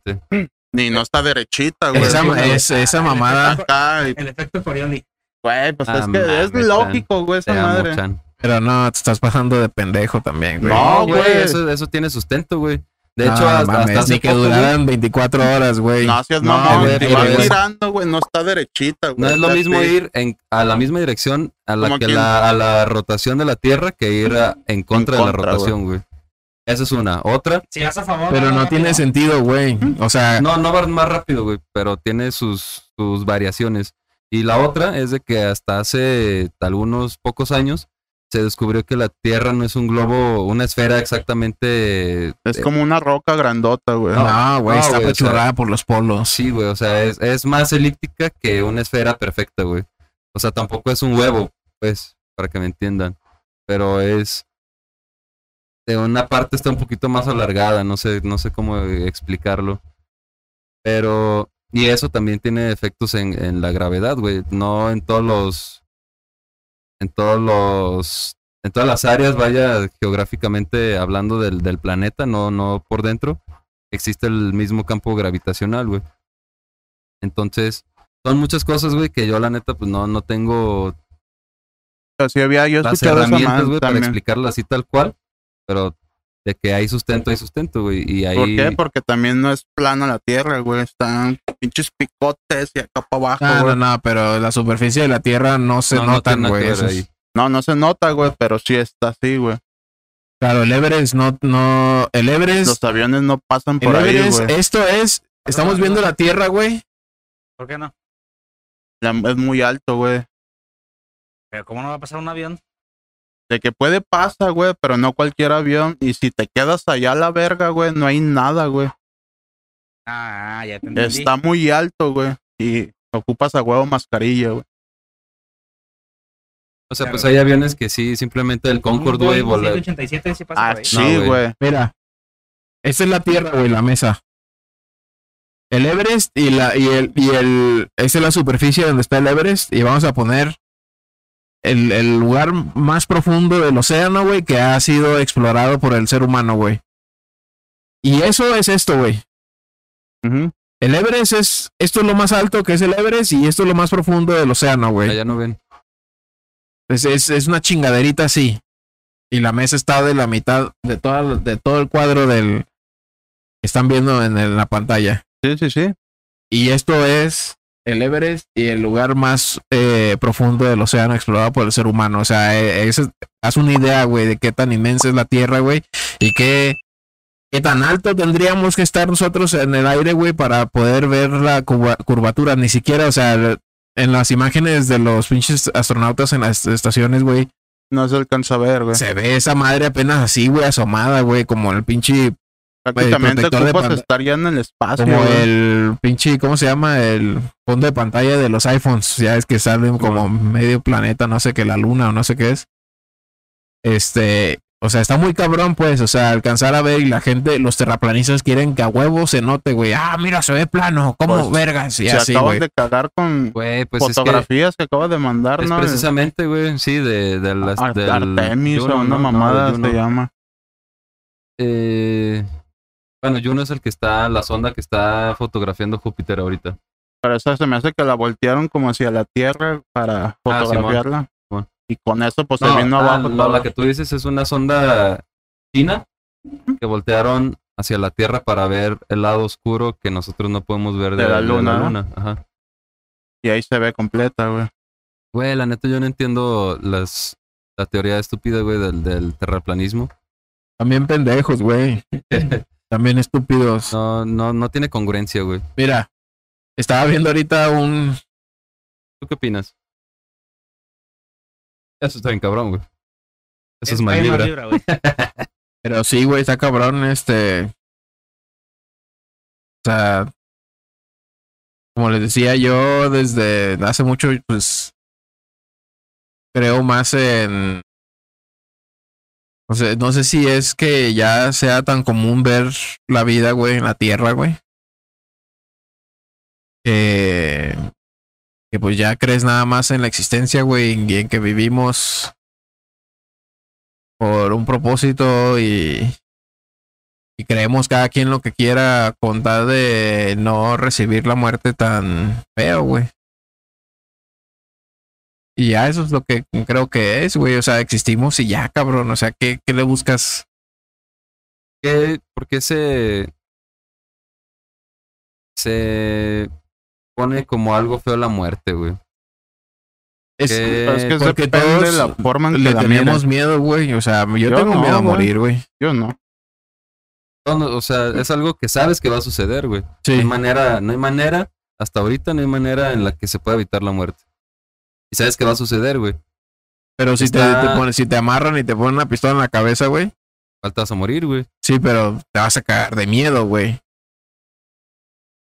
Ni no está derechita, güey. esa, es, esa mamada... Acá, y, El efecto güey, pues Ah, es que es lógico, güey, esa amo, madre. Pero no, te estás pasando de pendejo también, güey. No, güey. eso, eso tiene sustento, güey. De No, hecho, hasta, mames, hasta hace ni que poco, güey, duraran 24 horas, güey. No seas No, mamón, güey, si pero va es- girando, güey, no está derechita, güey. No es lo mismo ir en, a la misma dirección a la que la, a la rotación de la Tierra que ir a- en contra de la contra, rotación, güey. Esa es una. Otra, Si vas a favor. Pero no tiene sentido, güey. O sea, no, no va más rápido, güey, pero tiene sus, sus variaciones. Y la otra es de que hasta hace algunos pocos años se descubrió que la Tierra no es un globo, una esfera exactamente... Es eh, como una roca grandota, güey. no, güey, no, está güey, o sea, pechurrada por los polos. Sí, güey, o sea, es, es más elíptica que una esfera perfecta, güey. O sea, tampoco es un huevo, pues, para que me entiendan. Pero es... De una parte está un poquito más alargada, no sé, no sé cómo explicarlo. Pero... Y eso también tiene efectos en, en la gravedad, güey. No en todos los... En todos los... En todas las áreas, vaya, geográficamente hablando del, del planeta, no, no por dentro existe el mismo campo gravitacional, güey. Entonces, son muchas cosas, güey, que yo la neta, pues no, no tengo Así había yo las escuchado herramientas, güey, para también. explicarla así tal cual. Pero de que hay sustento, hay sustento, güey. Y ahí... ¿Por qué? Porque también no es plana la Tierra, güey. Están pinches picotes y acá para abajo, No, güey. no, no, pero la superficie de la Tierra no se No, no notan, nada güey. es- ahí. No, no se nota, güey, pero sí está así, güey. Claro, el Everest no, no, el Everest, Los aviones no pasan el por ahí, Everest, güey. esto es, estamos viendo la Tierra, güey. ¿Por qué no? La- Es muy alto, güey. Pero ¿cómo no va a pasar un avión? De que puede pasar, güey, pero no cualquier avión. Y si te quedas allá a la verga, güey, no hay nada, güey. Ah, ya te entendí. Está muy alto, güey. Y ocupas a huevo mascarilla, güey. O sea, pues hay aviones que sí, simplemente el Concorde, güey, vola- 187 sí pasa Ah, por ahí. sí, güey. Mira, esta es la Tierra, güey, la mesa. El Everest y la, y el, y el, esa es la superficie donde está el Everest y vamos a poner el, el lugar más profundo del océano, güey, que ha sido explorado por el ser humano, güey. Y eso es esto, güey. El Everest es, esto es lo más alto que es el Everest y esto es lo más profundo del océano, güey. allá no ven. Es, es, es una chingaderita así. Y la mesa está de la mitad de, toda, de todo el cuadro del que están viendo en, el- la pantalla. Sí, sí, sí. Y esto es el Everest y el lugar más eh, profundo del océano explorado por el ser humano. O sea, eh, es, haz una idea, güey, de qué tan inmensa es la Tierra, güey. Y qué ¿Qué tan alto tendríamos que estar nosotros en el aire, güey, para poder ver la curva- curvatura? Ni siquiera, o sea, en las imágenes de los pinches astronautas en las estaciones, güey, No se alcanza a ver, güey. se ve esa madre apenas así, güey, asomada, güey, como el pinche, Prácticamente ocupas estar ya en el espacio, como güey. el pinche, ¿cómo se llama? El fondo de pantalla de los iPhones, ya es que salen como medio planeta, no sé qué, la luna o no sé qué es. Este, o sea, está muy cabrón, pues, o sea, alcanzar a ver y la gente, los terraplanistas quieren que a huevo se note, güey. Ah, mira, se ve plano, como Pues, vergas, y Se así, acabas güey. de cagar con Güey, pues es que fotografías que, acabas de mandar, es ¿no? precisamente, güey, sí, de, de las... Ar- del Artemis o una ¿no? No, mamada Juno. se llama. Eh, bueno, Juno es el que está, la sonda que está fotografiando Júpiter ahorita. Pero eso se me hace que la voltearon como hacia la Tierra para Ah, Simón. fotografiarla. Simón. y con eso pues se No, vino ah, abajo. no, la que tú dices es una sonda china que voltearon hacia la Tierra para ver el lado oscuro que nosotros no podemos ver de, De la de luna, ¿no? Ajá. Y ahí se ve completa, güey. Güey, la neta yo no entiendo las, la teoría estúpida, güey, del, del terraplanismo. También pendejos, güey. También estúpidos. No, no, no tiene congruencia, güey. Mira, estaba viendo ahorita un, ¿Tú qué opinas? Eso está bien cabrón, güey. Eso es, Hay más libra. libra, güey. Pero sí, güey, está cabrón, este. O sea. Como les decía yo desde hace mucho, pues. Creo más en. O sea, no sé si es que ya sea tan común ver la vida, güey, en la tierra, güey. Que. Que pues ya crees nada más en la existencia, güey, y en que vivimos por un propósito y, y creemos cada quien lo que quiera con tal de no recibir la muerte tan feo, güey. Y ya eso es lo que creo que es, güey. O sea, existimos y ya, cabrón. O sea, ¿qué, qué le buscas? ¿Qué- ¿Por qué se, se pone como algo feo la muerte, güey? Es, Que- Pero es que porque depende de todos la forma en que le tenemos miedo, güey. O sea, yo, Yo tengo no, miedo a morir, güey. Yo no. No, no, o sea, es algo que sabes que va a suceder, güey. No hay manera, no hay manera, hasta ahorita no hay manera en la que se pueda evitar la muerte. Y sabes que va a suceder, güey. Pero si te, Está- te ponen, si te amarran y te ponen una pistola en la cabeza, güey. Faltas a morir, güey. Sí, pero te vas a cagar de miedo, güey.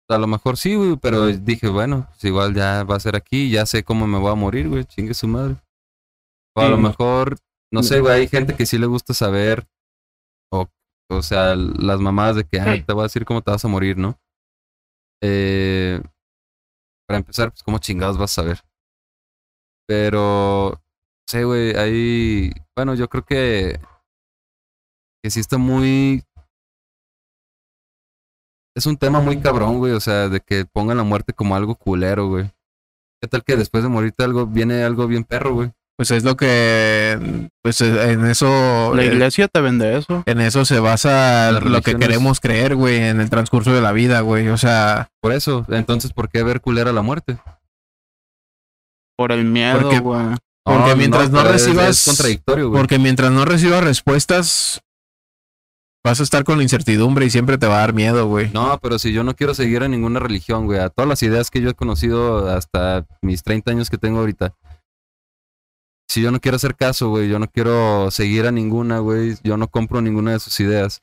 A lo mejor sí, güey, pero dije, bueno, pues igual ya va a ser aquí, ya sé cómo me voy a morir, güey, chingue su madre. O a lo mejor, no sé, güey, hay gente que sí le gusta saber, o, o sea, las mamadas de que ah, te voy a decir cómo te vas a morir, ¿no? Eh, para empezar, pues cómo chingados vas a saber. Pero, no sé, güey, ahí, bueno, yo creo que, que sí está muy es un tema muy cabrón, güey. O sea, de que pongan la muerte como algo culero, güey. ¿Qué tal que después de morirte algo viene algo bien perro, güey? Pues es lo que, pues eh, en eso, La eh, iglesia te vende eso. en eso se basa Las lo que queremos creer, güey, en el transcurso de la vida, güey. O sea, Por eso, entonces, ¿por qué ver culera la muerte? Por el miedo, Porque- güey. Porque mientras no recibas- Es, contradictorio, güey. porque mientras no recibas respuestas, vas a estar con la incertidumbre y siempre te va a dar miedo, güey. No, pero si yo no quiero seguir a ninguna religión, güey, a todas las ideas que yo he conocido hasta mis 30 años que tengo ahorita. Si yo no quiero hacer caso, güey, yo no quiero seguir a ninguna, güey, yo no compro ninguna de sus ideas.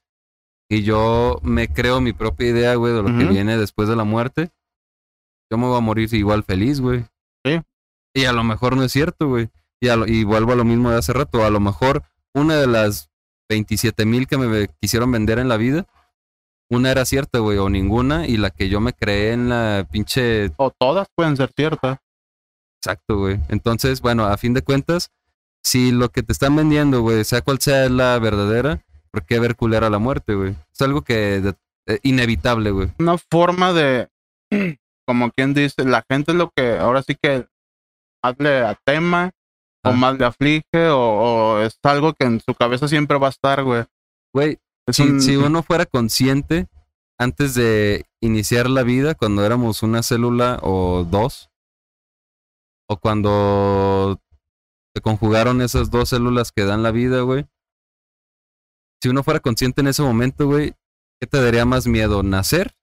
Y yo me creo mi propia idea, güey, de lo que viene después de la muerte. Yo me voy a morir igual feliz, güey. Y a lo mejor no es cierto, güey. Y, a lo- y vuelvo a lo mismo de hace rato. A lo mejor una de las 27 mil que me quisieron vender en la vida, una era cierta, güey, o ninguna, y la que yo me creé en la pinche... O todas pueden ser ciertas. Exacto, güey. Entonces, bueno, a fin de cuentas, si lo que te están vendiendo, güey, sea cual sea la verdadera, ¿por qué ver culera la muerte, güey? Es algo que... de- eh, inevitable, güey. Una forma de, como quien dice, la gente es lo que ahora sí que más le atema o Ah. más le aflige o, o es algo que en su cabeza siempre va a estar, güey. Güey, si, un- si uno fuera consciente antes de iniciar la vida, cuando éramos una célula o dos, o cuando se conjugaron esas dos células que dan la vida, güey. Si uno fuera consciente en ese momento, güey, ¿qué te daría más miedo? ¿Nacer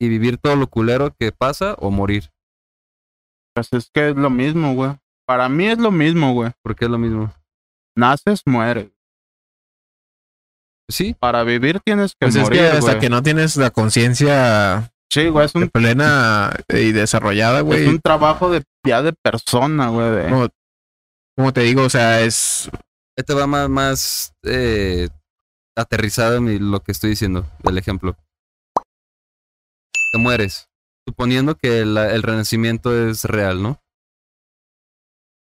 y vivir todo lo culero que pasa o morir? Pues es que es lo mismo, güey. Para mí es lo mismo, güey. ¿Por qué es lo mismo? Naces, mueres. Sí, Para vivir tienes que Pues es morir, que hasta güey. que no tienes la conciencia Sí, güey, es un, plena y desarrollada, es güey. un trabajo de ya de persona, güey. de- Como, como te digo, o sea, es este va más, más eh, aterrizado en lo que estoy diciendo, el ejemplo. Te mueres, suponiendo que el renacimiento es real, ¿no?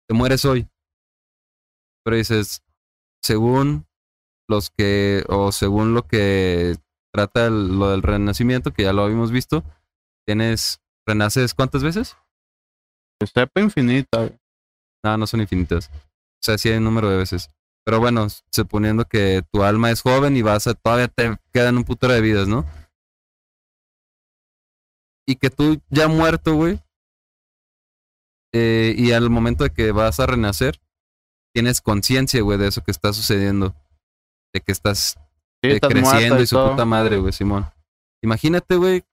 Te mueres hoy. Pero dices, según los que, o según lo que trata el- lo del renacimiento, que ya lo habíamos visto, tienes, renaces cuántas veces? sepa infinita. No, no son infinitas. O sea, sí hay un número de veces. Pero bueno, suponiendo que tu alma es joven y vas a, todavía te quedan un putero de vidas, ¿no? Y que tú ya muerto, güey. eh, y al momento de que vas a renacer, tienes conciencia, güey, de eso que está sucediendo. De que estás Sí, eh, estás creciendo y su todo. puta madre, güey, Simón. Imagínate, güey,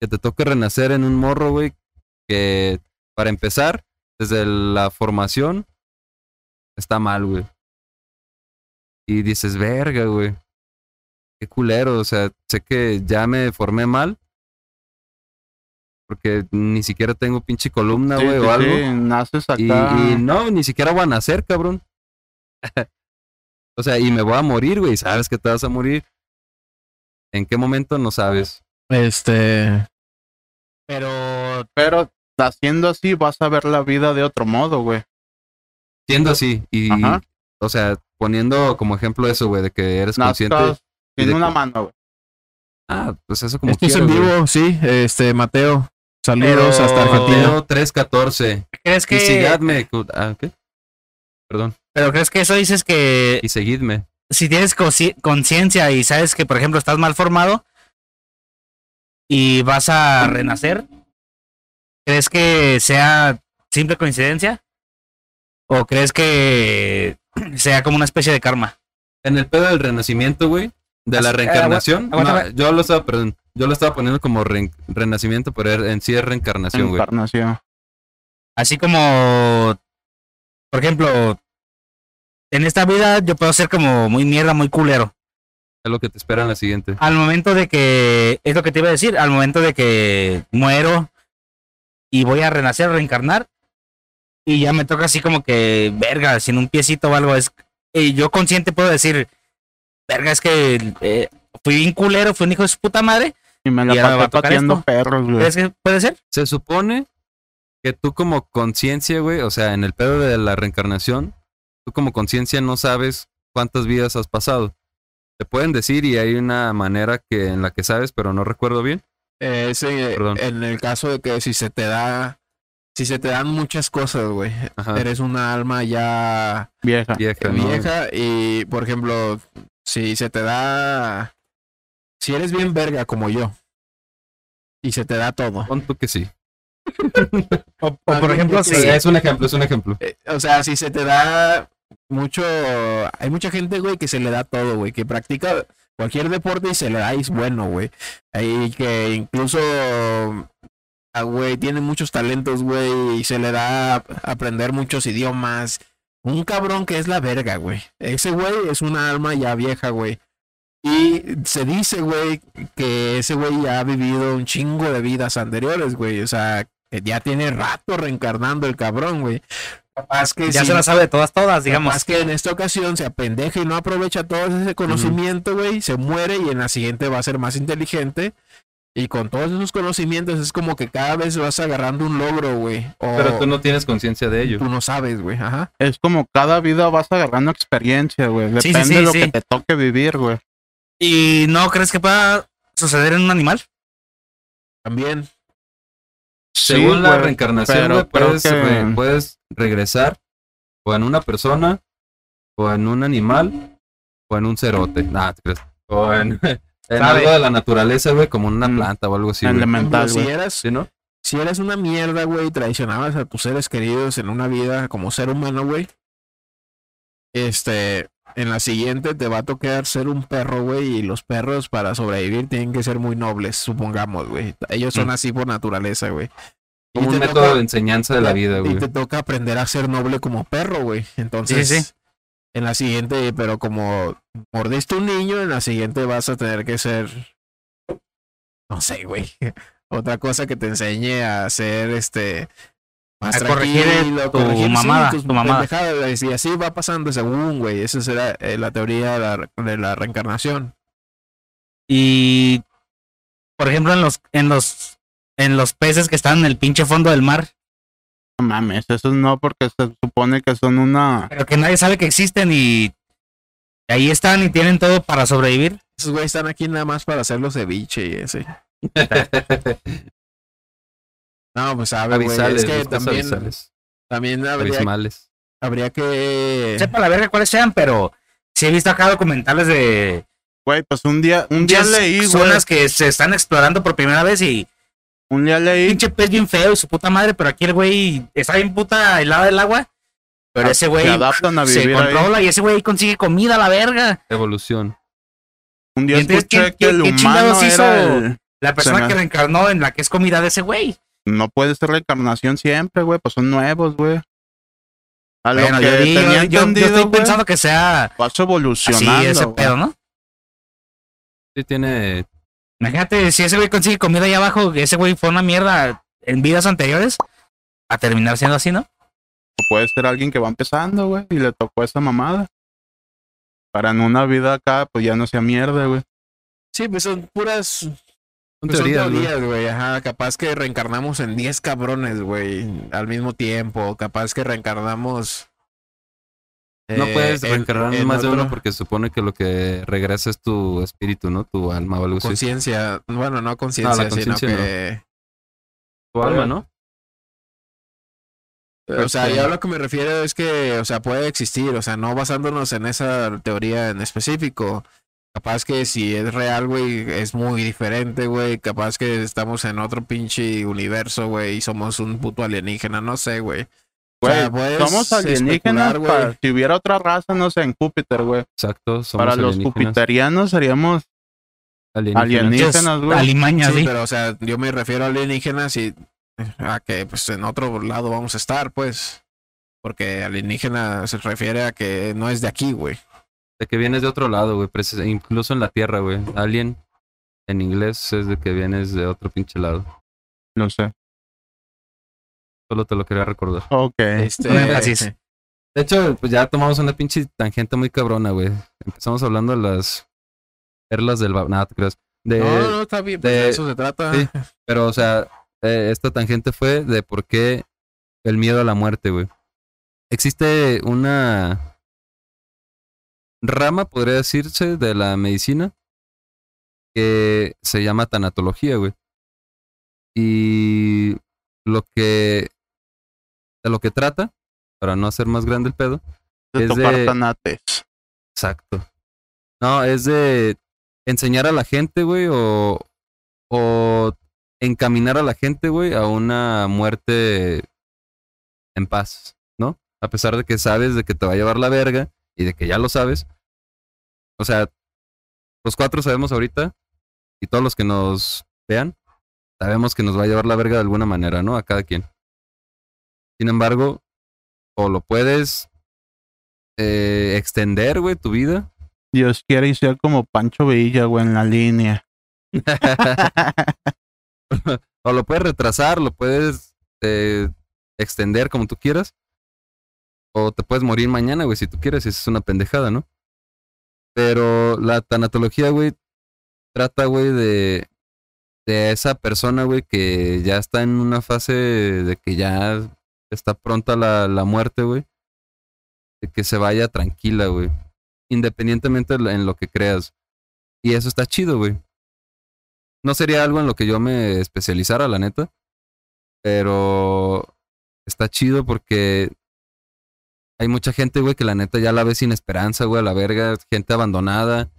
que te toque renacer en un morro, güey, que para empezar, desde la formación, está mal, güey. Y dices, verga, güey. Qué culero, o sea, sé que ya me formé mal. Porque ni siquiera tengo pinche columna, güey, sí, o algo. sí, naces Y, acá. y no, ni siquiera voy a nacer, cabrón. o sea, y me voy a morir, güey. Sabes que te vas a morir. ¿En qué momento? No sabes. este Pero Pero haciendo así vas a ver la vida de otro modo, güey. Siendo así. Y, Ajá. o sea, poniendo como ejemplo eso, güey, de que eres consciente. De una que- mano, güey. Ah, pues eso como esto es quieras, en güey. vivo, sí, este Mateo. Saludos Pero- hasta Argentina. Mateo 314. ¿crees Y que sigadme. Ah, ¿qué? Perdón. pero crees que eso dices que Y seguidme. si tienes conciencia y sabes que por ejemplo estás mal formado y vas a renacer, ¿crees que sea simple coincidencia? ¿O crees que sea como una especie de karma? En el pedo del renacimiento, güey. De la eh, reencarnación. aguanta- no, aguántame. yo lo estaba, perdón, yo lo estaba poniendo como re- renacimiento, pero er- en sí es reencarnación, güey. Encarnación. Así como, por ejemplo, en esta vida yo puedo ser como muy mierda, muy culero. Es lo que te espera en la siguiente. Al momento de que, es lo que te iba a decir, al momento de que muero y voy a renacer, reencarnar, y ya me toca así como que, verga, sin un piecito o algo, es, y yo consciente puedo decir, verga, es que eh, fui bien culero, fui un hijo de su puta madre, Y me Y la pasé tocar pateando perros, güey. ¿crees que puede ser? Se supone que tú como conciencia, güey, o sea, en el pedo de la reencarnación, tú como conciencia no sabes cuántas vidas has pasado. Te pueden decir y hay una manera que en la que sabes, pero no recuerdo bien. Eh, ese, Perdón. en el caso de que si se te da, si se te dan muchas cosas, güey, eres una alma ya Vieja. Vieja, ¿no? vieja y, por ejemplo, si se te da, si eres bien verga como yo y se te da todo, Pon tú que sí. O, o por ejemplo, Sí. Es un ejemplo, es un ejemplo. Eh, o sea, si se te da mucho, hay mucha gente, güey, que se le da todo, güey, que practica cualquier deporte y se le da y es bueno, güey. Hay que incluso, ah, güey, tiene muchos talentos, güey, y se le da a- aprender muchos idiomas. Un cabrón que es la verga, güey. Ese güey es una alma ya vieja, güey. Y se dice, güey, que ese güey ya ha vivido un chingo de vidas anteriores, güey. O sea, que ya tiene rato reencarnando el cabrón, güey. Capaz que ya si- se la sabe de todas, todas, digamos. Capaz que en esta ocasión se apendeja y no aprovecha todo ese conocimiento, güey. Se muere y en la siguiente va a ser más inteligente. Y con todos esos conocimientos es como que cada vez vas agarrando un logro, güey. O Pero tú no tienes conciencia de ello. tú no sabes, güey. Ajá. Es como cada vida vas agarrando experiencia, güey. Sí, sí, Depende sí, de lo sí. que te toque vivir, güey. ¿Y no crees que pueda suceder en un animal? También. Según Sí, la reencarnación, puedes, que- re- puedes regresar o en una persona, o en un animal, o en un cerote. Nah. O en, en algo de la naturaleza, güey, como en una Mm. planta o algo así. güey. Elemental, si ¿Sí, no? si eras una mierda, güey, y traicionabas a tus seres queridos en una vida como ser humano, güey. Este, en la siguiente te va a tocar ser un perro, güey, y los perros para sobrevivir tienen que ser muy nobles, supongamos, güey. Ellos son Mm. así por naturaleza, güey. Y Como un método toca- de enseñanza de la vida, Y güey. te toca aprender a ser noble como perro, güey. Entonces, Sí, sí. en la siguiente, pero como mordiste un niño, en la siguiente vas a tener que ser, no sé, güey. Otra cosa que te enseñe a ser, este, más A corregir tu sí, mamada, tu mamada. Y así va pasando según, güey. Esa será eh, la teoría de la, de la reencarnación. Y por ejemplo, en los, en los, en los peces que están en el pinche fondo del mar, No mames, eso no, porque se supone que son una. pero que nadie sabe que existen y ahí están y tienen todo para sobrevivir. Esos güeyes están aquí nada más para hacer los ceviche y ese. No, pues sabe, güey. Avisales, Es que también, avisales. también habría, Abismales. habría que. Sepa la verga cuáles sean, pero sí he visto acá documentales de Güey, pues un día, un día leí, güey. zonas que se están explorando por primera vez y Un día leí. pinche pez bien feo y su puta madre, pero aquí el güey está bien puta helada del agua. Pero Ah, ese güey se adaptan a se vivir ahí. controla y ese güey consigue comida a la verga. Evolución. Un día ¿Y entonces escuché qué- que el humano chingados hizo? era el- La persona me- que reencarnó en la que es comida de ese güey. No puede ser reencarnación siempre, güey. Pues son nuevos, güey. A lo Bueno, que yo, yo- tenía yo- yo entendido, estoy pensando que sea vas evolucionando. ese güey. pedo, ¿no? Sí tiene... Imagínate, si ese güey consigue comida ahí abajo, ese güey fue una mierda en vidas anteriores, a terminar siendo así, ¿no? O puede ser alguien que va empezando, güey, y le tocó esa mamada. Para en una vida acá, pues ya no sea mierda, güey. Sí, pues son puras. Son pues son teorías, güey. Ajá, capaz que reencarnamos en 10 cabrones, güey, al mismo tiempo. Capaz que reencarnamos. No eh, puedes en- reencarnar en más de uno porque supone que lo que regresa es tu espíritu, ¿no? Tu alma o algo así. Conciencia. Bueno, no conciencia, sino conciencia no. que. Tu alma, ¿no? O sea, yo a lo que me refiero es que, o sea, puede existir, o sea, no basándonos en esa teoría en específico. Capaz que si es real, güey, es muy diferente, güey. Capaz que estamos en otro pinche universo, güey, y somos un puto alienígena, no sé, güey. O Güey, sea, somos alienígenas. para- güey. si hubiera otra raza, no sé, en Júpiter, güey. Exacto. Somos Para los jupiterianos seríamos Alienígenas. alienígenas, güey. Alimaña, Sí, sí. pero, o sea, yo me refiero a alienígenas y a que, pues, en otro lado vamos a estar, pues. Porque alienígena se refiere a que no es de aquí, güey. De que vienes de otro lado, güey. Incluso en la Tierra, güey. Alien en inglés es de que vienes de otro pinche lado. No sé. Solo te lo quería recordar. Ok. Este, Un énfasis. De hecho, pues ya tomamos una pinche tangente muy cabrona, güey. Empezamos hablando de las perlas del... Nada, te creas. De, No, no, está bien, pues de- de eso se trata. sí. Pero, o sea, eh, esta tangente fue de por qué el miedo a la muerte, güey. Existe una rama, podría decirse, de la medicina que se llama tanatología, güey. Y lo que de lo que trata, para no hacer más grande el pedo, De es de- tanates. Exacto. No, es de enseñar a la gente, güey, o, o encaminar a la gente, güey, a una muerte en paz, ¿no? A pesar de que sabes de que te va a llevar la verga y de que ya lo sabes. O sea, los cuatro sabemos ahorita y todos los que nos vean, sabemos que nos va a llevar la verga de alguna manera, ¿no? A cada quien. Sin embargo, o lo puedes eh, extender, güey, tu vida. Dios quiere y sea como Pancho Villa, güey, en la línea. o lo puedes retrasar, lo puedes eh, extender como tú quieras. O te puedes morir mañana, güey, si tú quieres, y eso es una pendejada, ¿no? Pero la tanatología, güey, trata, güey, de, de esa persona, güey, que ya está en una fase de que ya está pronta la, la muerte, güey. De que se vaya tranquila, güey. Independientemente en lo que creas. Y eso está chido, güey. No sería algo en lo que yo me especializara, la neta. Pero está chido porque hay mucha gente, güey, que la neta ya la ve sin esperanza, güey, a la verga. Gente abandonada.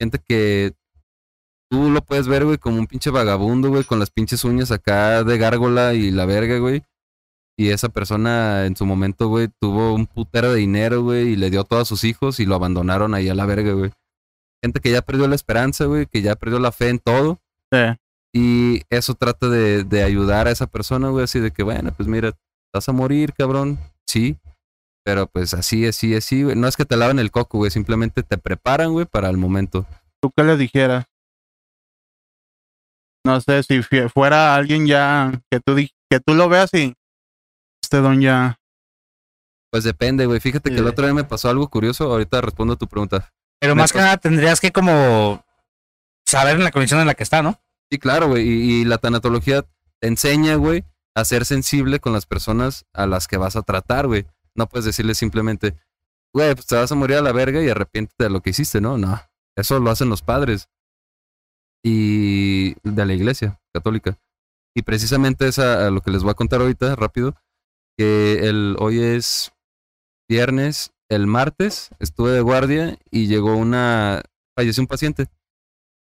Gente que tú lo puedes ver, güey, como un pinche vagabundo, güey, con las pinches uñas acá de gárgola y la verga, güey. y esa persona en su momento, güey, tuvo un putero de dinero, güey, y le dio a todos sus hijos y lo abandonaron ahí a la verga, güey. Gente que ya perdió la esperanza, güey, que ya perdió la fe en todo. Sí. Y eso trata de, de ayudar a esa persona, güey, así de que, bueno, pues mira, vas a morir, cabrón. Sí. Pero pues así, así, así, güey. No es que te laven el coco, güey. Simplemente te preparan, güey, para el momento. ¿Tú qué le dijeras? No sé, si fuera alguien ya que tú, que tú lo veas y este don ya... Pues depende, güey. Fíjate que el otro día me pasó algo curioso. Ahorita respondo a tu pregunta. Pero más que nada tendrías que como saber en la condición en la que está, ¿no? Sí, claro, güey. Y, y la tanatología te enseña, güey, a ser sensible con las personas a las que vas a tratar, güey. No puedes decirle simplemente, güey, pues te vas a morir a la verga y arrepiéntete de lo que hiciste, ¿no? No. Eso lo hacen los padres. Y de la iglesia católica. Y precisamente es a, lo que les voy a contar ahorita, rápido. Que el, hoy es viernes, el martes estuve de guardia y llegó una, falleció un paciente.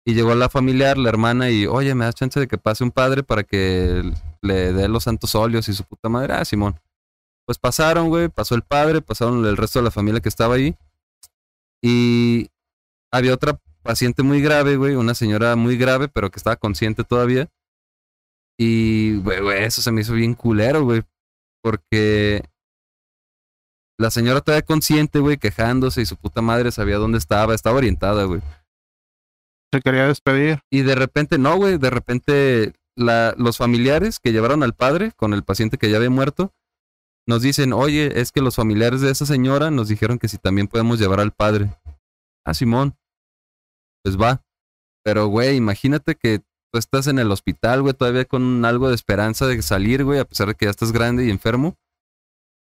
Y llegó la familiar, la hermana, y oye, me das chance de que pase un padre para que le dé los santos óleos y su puta madre. Ah, Simón. Pues pasaron, güey, pasó el padre, pasaron el resto de la familia que estaba ahí. Y había otra paciente muy grave, güey, una señora muy grave, pero que estaba consciente todavía. Y, güey, güey, eso se me hizo bien culero, güey. Porque la señora todavía consciente, güey, quejándose y su puta madre sabía dónde estaba, estaba orientada, güey. Se quería despedir. Y de repente, no, güey, de repente la, los familiares que llevaron al padre con el paciente que ya había muerto, nos dicen, oye, es que los familiares de esa señora nos dijeron que si también podemos llevar al padre. Ah, Simón. Pues va. Pero, güey, imagínate que tú estás en el hospital, güey, todavía con algo de esperanza de salir, güey, a pesar de que ya estás grande y enfermo.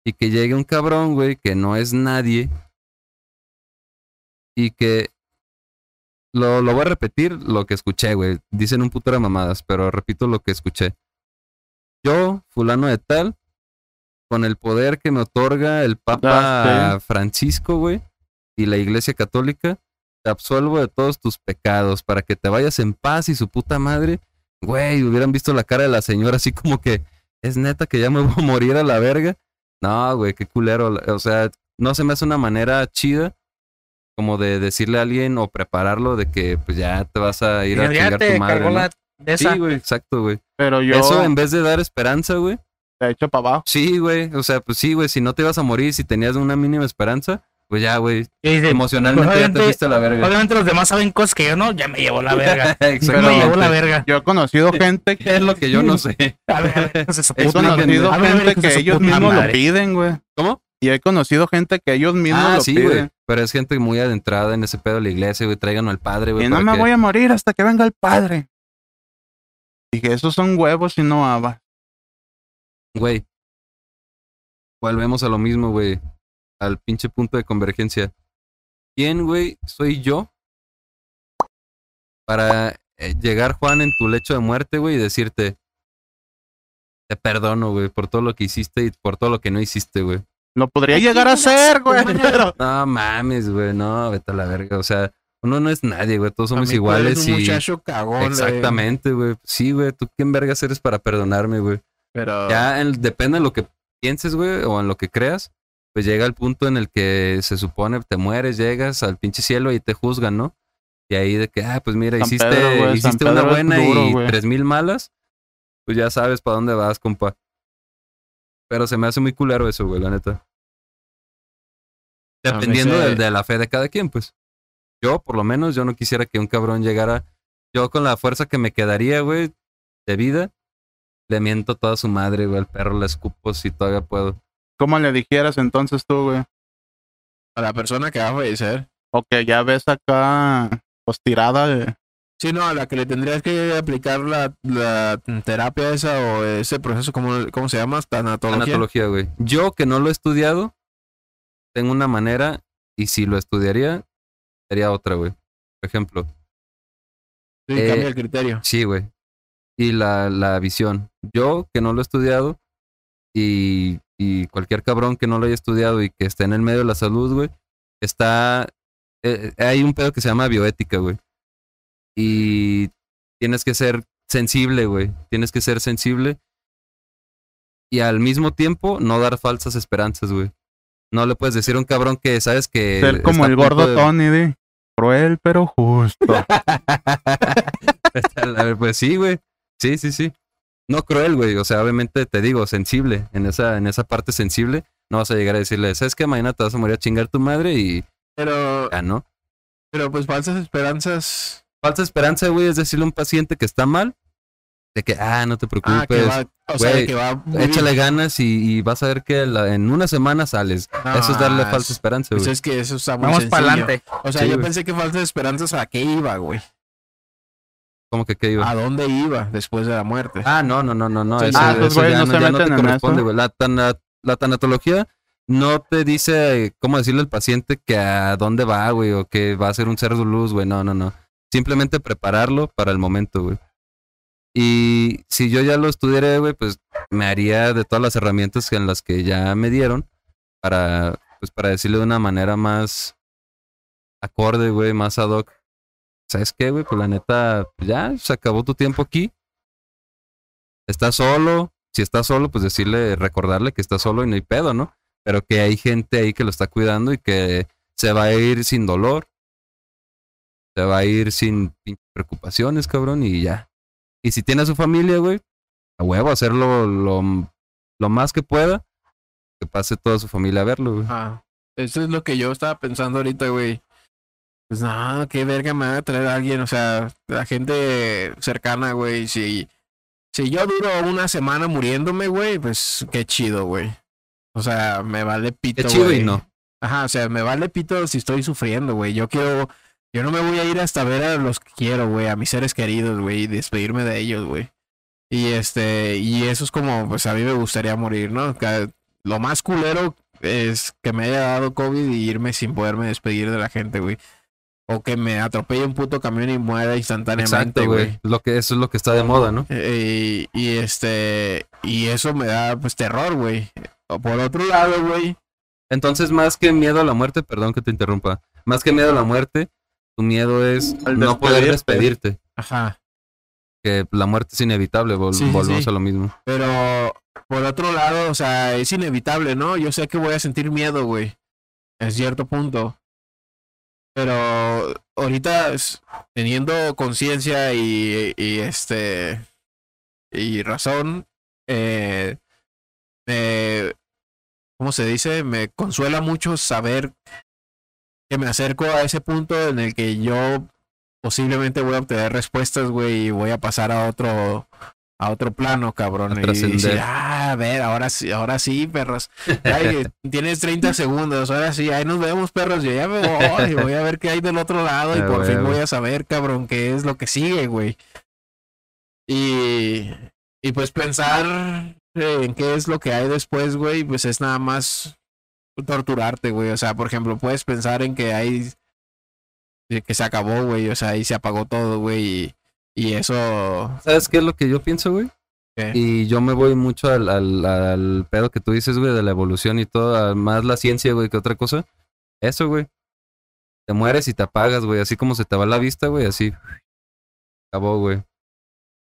Y que llegue un cabrón, güey, que no es nadie. Y que lo, lo voy a repetir lo que escuché, güey. Dicen un putero de mamadas, pero repito lo que escuché. Yo, fulano de tal, con el poder que me otorga el Papa Ah, Francisco, güey, y la Iglesia Católica, te absuelvo de todos tus pecados para que te vayas en paz y su puta madre. Güey, hubieran visto la cara de la señora así como que es neta que ya me voy a morir a la verga. No, güey, qué culero. O sea, no se me hace una manera chida como de decirle a alguien o prepararlo de que pues ya te vas a ir a ya chingar te tu madre. la de esa. Sí, güey, exacto, güey. Pero yo Eso en vez de dar esperanza, güey. Te echo para abajo. Sí, güey. O sea, pues sí, güey. Si no te ibas a morir, si tenías una mínima esperanza, pues ya, güey. Emocionalmente ya te fuiste a la verga. Obviamente los demás saben cosas que yo no, ya me llevó la verga. Ya me llevó la verga. Yo he conocido gente que... Es lo que yo no sé. A ver, a ver, de su He conocido ver, ver, gente de que ellos mismos lo piden, güey. ¿Cómo? Y he conocido gente que ellos mismos Ah, lo sí, güey. piden. Pero es gente muy adentrada en ese pedo de la iglesia, güey. Tráiganlo al padre, güey. Y no me que- voy a morir hasta que venga el padre. Dije, esos son huevos y no habas. Güey. Volvemos a lo mismo, güey. Al pinche punto de convergencia. ¿Quién, güey, soy yo? Para eh, llegar, Juan, en tu lecho de muerte, güey, y decirte. Te perdono, güey, por todo lo que hiciste y por todo lo que no hiciste, güey. Lo podría llegar a ser, güey. Pero No mames, güey, no, vete a la verga. O sea, uno no es nadie, güey. Todos somos iguales eres un y. muchacho cagón. güey. Exactamente, güey. Sí, güey. ¿Tú quién vergas eres para perdonarme, güey? Pero Ya en- depende de lo que pienses, güey, o en lo que creas, pues llega el punto en el que se supone te mueres, llegas al pinche cielo y te juzgan, ¿no? Y ahí de que, ah, pues mira, San hiciste, Pedro, güey, San hiciste una buena duro, y güey. tres mil malas, pues ya sabes para dónde vas, compa. Pero se me hace muy culero eso, güey, la neta. Dependiendo de, la fe de cada quien, pues. Yo, por lo menos, yo no quisiera que un cabrón llegara. Yo con la fuerza que me quedaría, güey, de vida, le miento toda su madre, güey, al perro le escupo si todavía puedo. ¿cómo le dijeras entonces tú, güey? a la persona que va a fallecer. O que ya ves acá, pues tirada de... Sí, no, a la que le tendrías que aplicar la, la terapia esa o ese proceso, ¿cómo, cómo se llama? Tanatología. Anatología, güey. Yo que no lo he estudiado, tengo una manera, y si lo estudiaría, sería otra, güey. Por ejemplo, Sí, Eh, cambia el criterio. sí, güey. Y la, la visión. Yo que no lo he estudiado, y, y cualquier cabrón que no lo haya estudiado y que esté en el medio de la salud, güey, está. eh, hay un pedo que se llama bioética, güey. Y tienes que ser sensible, güey. Tienes que ser sensible y al mismo tiempo no dar falsas esperanzas, güey. No le puedes decir a un cabrón que sabes que. Ser como el gordo de- Tony, di. Cruel pero justo. A ver, pues sí, güey. Sí, sí, sí. No cruel, güey. O sea, obviamente te digo, sensible. En esa, en esa parte sensible, no vas a llegar a decirle, ¿sabes qué? Mañana te vas a morir a chingar tu madre y Pero, ya, ¿no? pero pues falsas esperanzas. Falsa esperanza, güey, es decirle a un paciente que está mal, de que, ah, no te Ah, preocupes, que va, o sea, que va échale ganas y, y vas a ver que la- en una semana sales. Eso es darle Ah, falsa esperanza, Pues güey. es que eso está muy Vamos para adelante. O sea, Sí, yo güey. pensé que falsas esperanzas a qué iba, güey. ¿Cómo que qué iba? ¿A dónde iba después de la muerte? Ah, no, no, no, no, no. Eso, ah, ya no no, se ya no te meten en corresponde, eso. güey. La, tana- la tanatología no te dice cómo decirle al paciente que a dónde va, güey, o que va a ser un ser de luz, güey. No, no, no. Simplemente prepararlo para el momento, güey. Y si yo ya lo estudiara, güey, pues me haría de todas las herramientas en las que ya me dieron para, pues para decirle de una manera más acorde, güey, más ad hoc. ¿Sabes qué, güey? Pues la neta, ya se acabó tu tiempo aquí. Estás solo. Si estás solo, pues decirle, recordarle que está solo y no hay pedo, ¿no? Pero que hay gente ahí que lo está cuidando y que se va a ir sin dolor. Se va a ir sin preocupaciones, cabrón, y ya. Y si tiene a su familia, güey, a huevo, hacerlo lo, lo más que pueda. Que pase toda su familia a verlo, güey. Ah, eso es lo que yo estaba pensando ahorita, güey. Pues no, qué verga me va a traer alguien, o sea, la gente cercana, güey. Si, si yo duro una semana muriéndome, güey, pues qué chido, güey. O sea, me vale pito, Qué chido güey. y no. Ajá, o sea, me vale pito si estoy sufriendo, güey. Yo quiero, yo no me voy a ir hasta ver a los que quiero, güey, a mis seres queridos, güey, y despedirme de ellos, güey. Y este, y eso es como, pues a mí me gustaría morir, ¿no? Ca- Lo más culero es que me haya dado COVID y irme sin poderme despedir de la gente, güey. O que me atropelle un puto camión y muera instantáneamente, Exacto, güey. Lo que, eso es lo que está de moda, ¿no? Eh, y, y este, y eso me da, pues, terror, güey. O Por otro lado, güey, Entonces, más que miedo a la muerte, perdón que te interrumpa, más que miedo a la muerte, tu miedo es Al no poder despedirte. ajá. Que la muerte es inevitable, vol- Sí, sí, volvemos sí. a lo mismo. Pero por otro lado, o sea, es inevitable, ¿no? Yo sé que voy a sentir miedo, güey. En cierto punto. Pero ahorita teniendo conciencia y, y este y razón, eh, me, ¿cómo se dice? Me consuela mucho saber que me acerco a ese punto en el que yo posiblemente voy a obtener respuestas, güey, y voy a pasar a otro a otro plano, cabrón. A y trascender. ah, a ver, ahora sí, ahora sí, perros. Ay, tienes 30 segundos, ahora sí, ahí nos vemos, perros. Yo ya me voy, voy a ver qué hay del otro lado y Ah, por fin voy a saber, cabrón, qué es lo que sigue, güey. Y, y pues pensar en qué es lo que hay después, güey, pues es nada más torturarte, güey. O sea, por ejemplo, puedes pensar en que hay que se acabó, güey, o sea, y se apagó todo, güey, y, y eso ¿Sabes qué es lo que yo pienso, güey? ¿Qué? Y yo me voy mucho al, al, al pedo que tú dices, güey, de la evolución y todo, más la ciencia, güey, que otra cosa. Eso, güey. Te mueres y te apagas, güey. Así como se te va la vista, güey, así. Acabó, güey.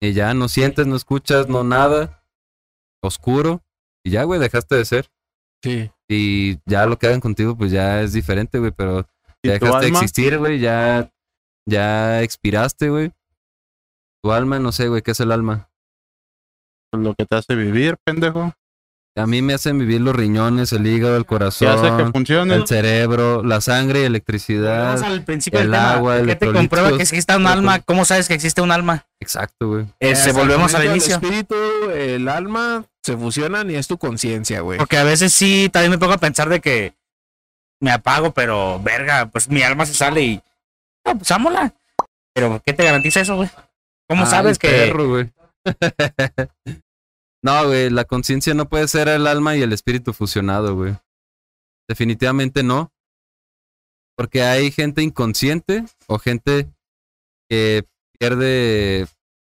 Y ya no sientes, no escuchas, no nada. Oscuro. Y ya, güey, dejaste de ser. sí. Y ya lo que hagan contigo, pues ya es diferente, güey. Pero ¿Y ya tu dejaste de existir, güey. Ya, ya expiraste, güey. Tu alma, no sé, güey, ¿qué es el alma? Lo que te hace vivir, pendejo. A mí me hacen vivir los riñones, el hígado, el ¿Qué hace que corazón, funcione? el cerebro, la sangre y electricidad. Vamos al principio el del tema. agua, ¿Qué te comprueba que existe un alma? ¿Cómo sabes que existe un alma? Exacto, güey. Hasta el volvemos al inicio. El espíritu, el alma se fusionan y es tu conciencia, güey. Porque a veces sí, también me pongo a pensar de que me apago, pero verga, pues mi alma se sale y. Ah, pues ámola. Pero, ¿qué te garantiza eso, güey? ¿Cómo Ay, sabes que.? perro, güey. no, güey, la conciencia no puede ser el alma y el espíritu fusionado, güey. Definitivamente no. Porque hay gente inconsciente o gente que pierde,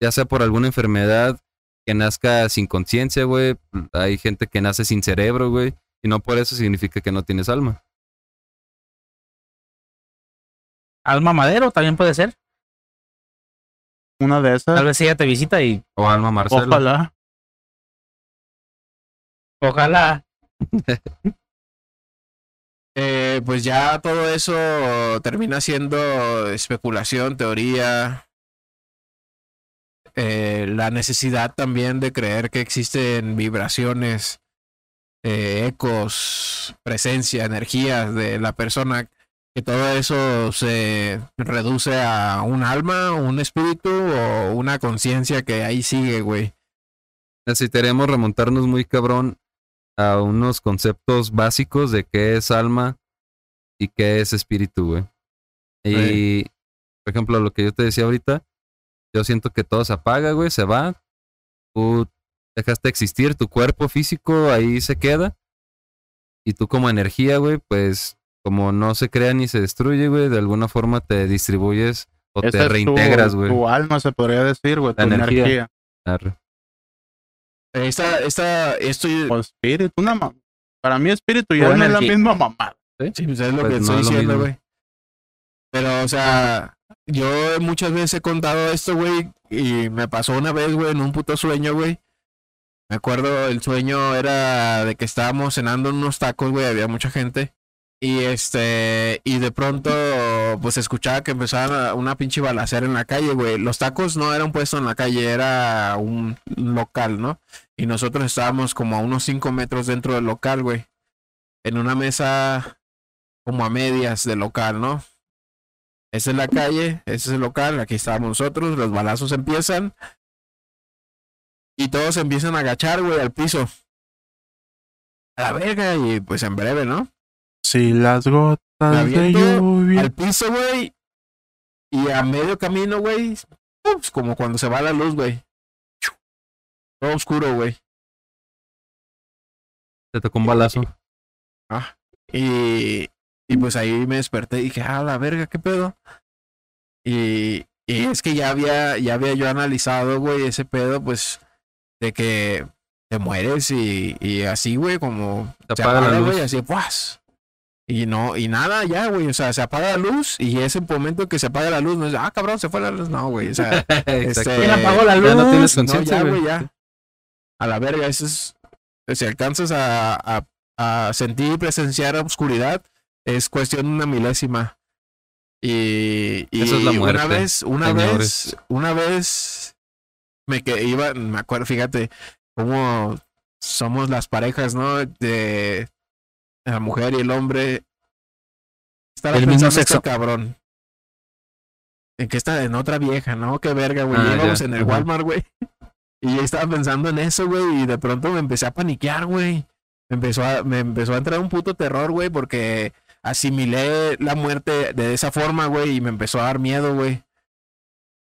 ya sea por alguna enfermedad, que nazca sin conciencia, güey. Hay gente que nace sin cerebro, güey. Y no por eso significa que no tienes alma. Alma madero también puede ser. Una de Tal esas. vez ella te visita y. O alma Marcelo. Ojalá. Ojalá. Eh, pues ya todo eso termina siendo especulación, teoría. Eh, la necesidad también de creer que existen vibraciones, eh, ecos, presencia, energías de la persona, que todo eso se reduce a un alma, un espíritu o una conciencia que ahí sigue, güey. Necesitaremos remontarnos muy cabrón a unos conceptos básicos de qué es alma y qué es espíritu, güey. Y, por ejemplo, lo que yo te decía ahorita, yo siento que todo se apaga, güey, se va. Tú dejaste de existir, tu cuerpo físico ahí se queda. Y tú como energía, güey, pues como no se crea ni se destruye, güey, de alguna forma te distribuyes o te reintegras, güey. Tu, alma se podría decir, güey, tu energía. energía. Esta, esta, esto... O espíritu, una mamá. Para mí espíritu ya no es la misma mamá. Sí, pues es lo que estoy diciendo, güey. Pero, o sea, yo muchas veces he contado esto, güey, y me pasó una vez, güey, en un puto sueño, güey. Me acuerdo, el sueño era de que estábamos cenando en unos tacos, güey, había mucha gente. Y este, y de pronto, pues escuchaba que empezaba una pinche balacera en la calle, güey. Los tacos no eran puestos en la calle, era un local, ¿no? Y nosotros estábamos como a unos 5 metros dentro del local, güey. En una mesa como a medias del local, ¿no? Esa es la calle, ese es el local, aquí estábamos nosotros, los balazos empiezan. Y todos empiezan a agachar, güey, al piso. A la verga, y pues en breve, ¿no? Si las gotas de lluvia. Al piso, güey. Y a medio camino, güey. Pues como cuando se va la luz, güey. Todo oscuro, güey. Te tocó un balazo. Ah. Y, y pues ahí me desperté y dije, ah, la verga, qué pedo. Y, y es que ya había, ya había yo analizado, güey, ese pedo, pues, de que te mueres y, y así, güey, como se apaga, la luz. güey, así, pues. Y no, y nada, ya, güey, o sea, se apaga la luz y ese momento que se apaga la luz, no es, ah, cabrón, se fue la luz, no, güey, o sea, este, ¿quién apagó la luz? Ya no tienes no, conciencia, ya, güey. güey, ya. A la verga, eso es, si alcanzas a, a, a sentir y presenciar oscuridad, es cuestión de una milésima. Y, y Eso es la muerte, una vez, una señores. vez, una vez me que iba, me acuerdo, fíjate, cómo somos las parejas, ¿no? De la mujer y el hombre. Estaba El mismo esto, sexo. cabrón. En que está en otra vieja, ¿no? Qué verga, güey. Ah, Íbamos ya, en el ajá. Walmart, güey. Y yo estaba pensando en eso, güey. Y de pronto me empecé a paniquear, güey. Me empezó a, me empezó a entrar un puto terror, güey, porque asimilé la muerte de esa forma, güey, y me empezó a dar miedo, güey.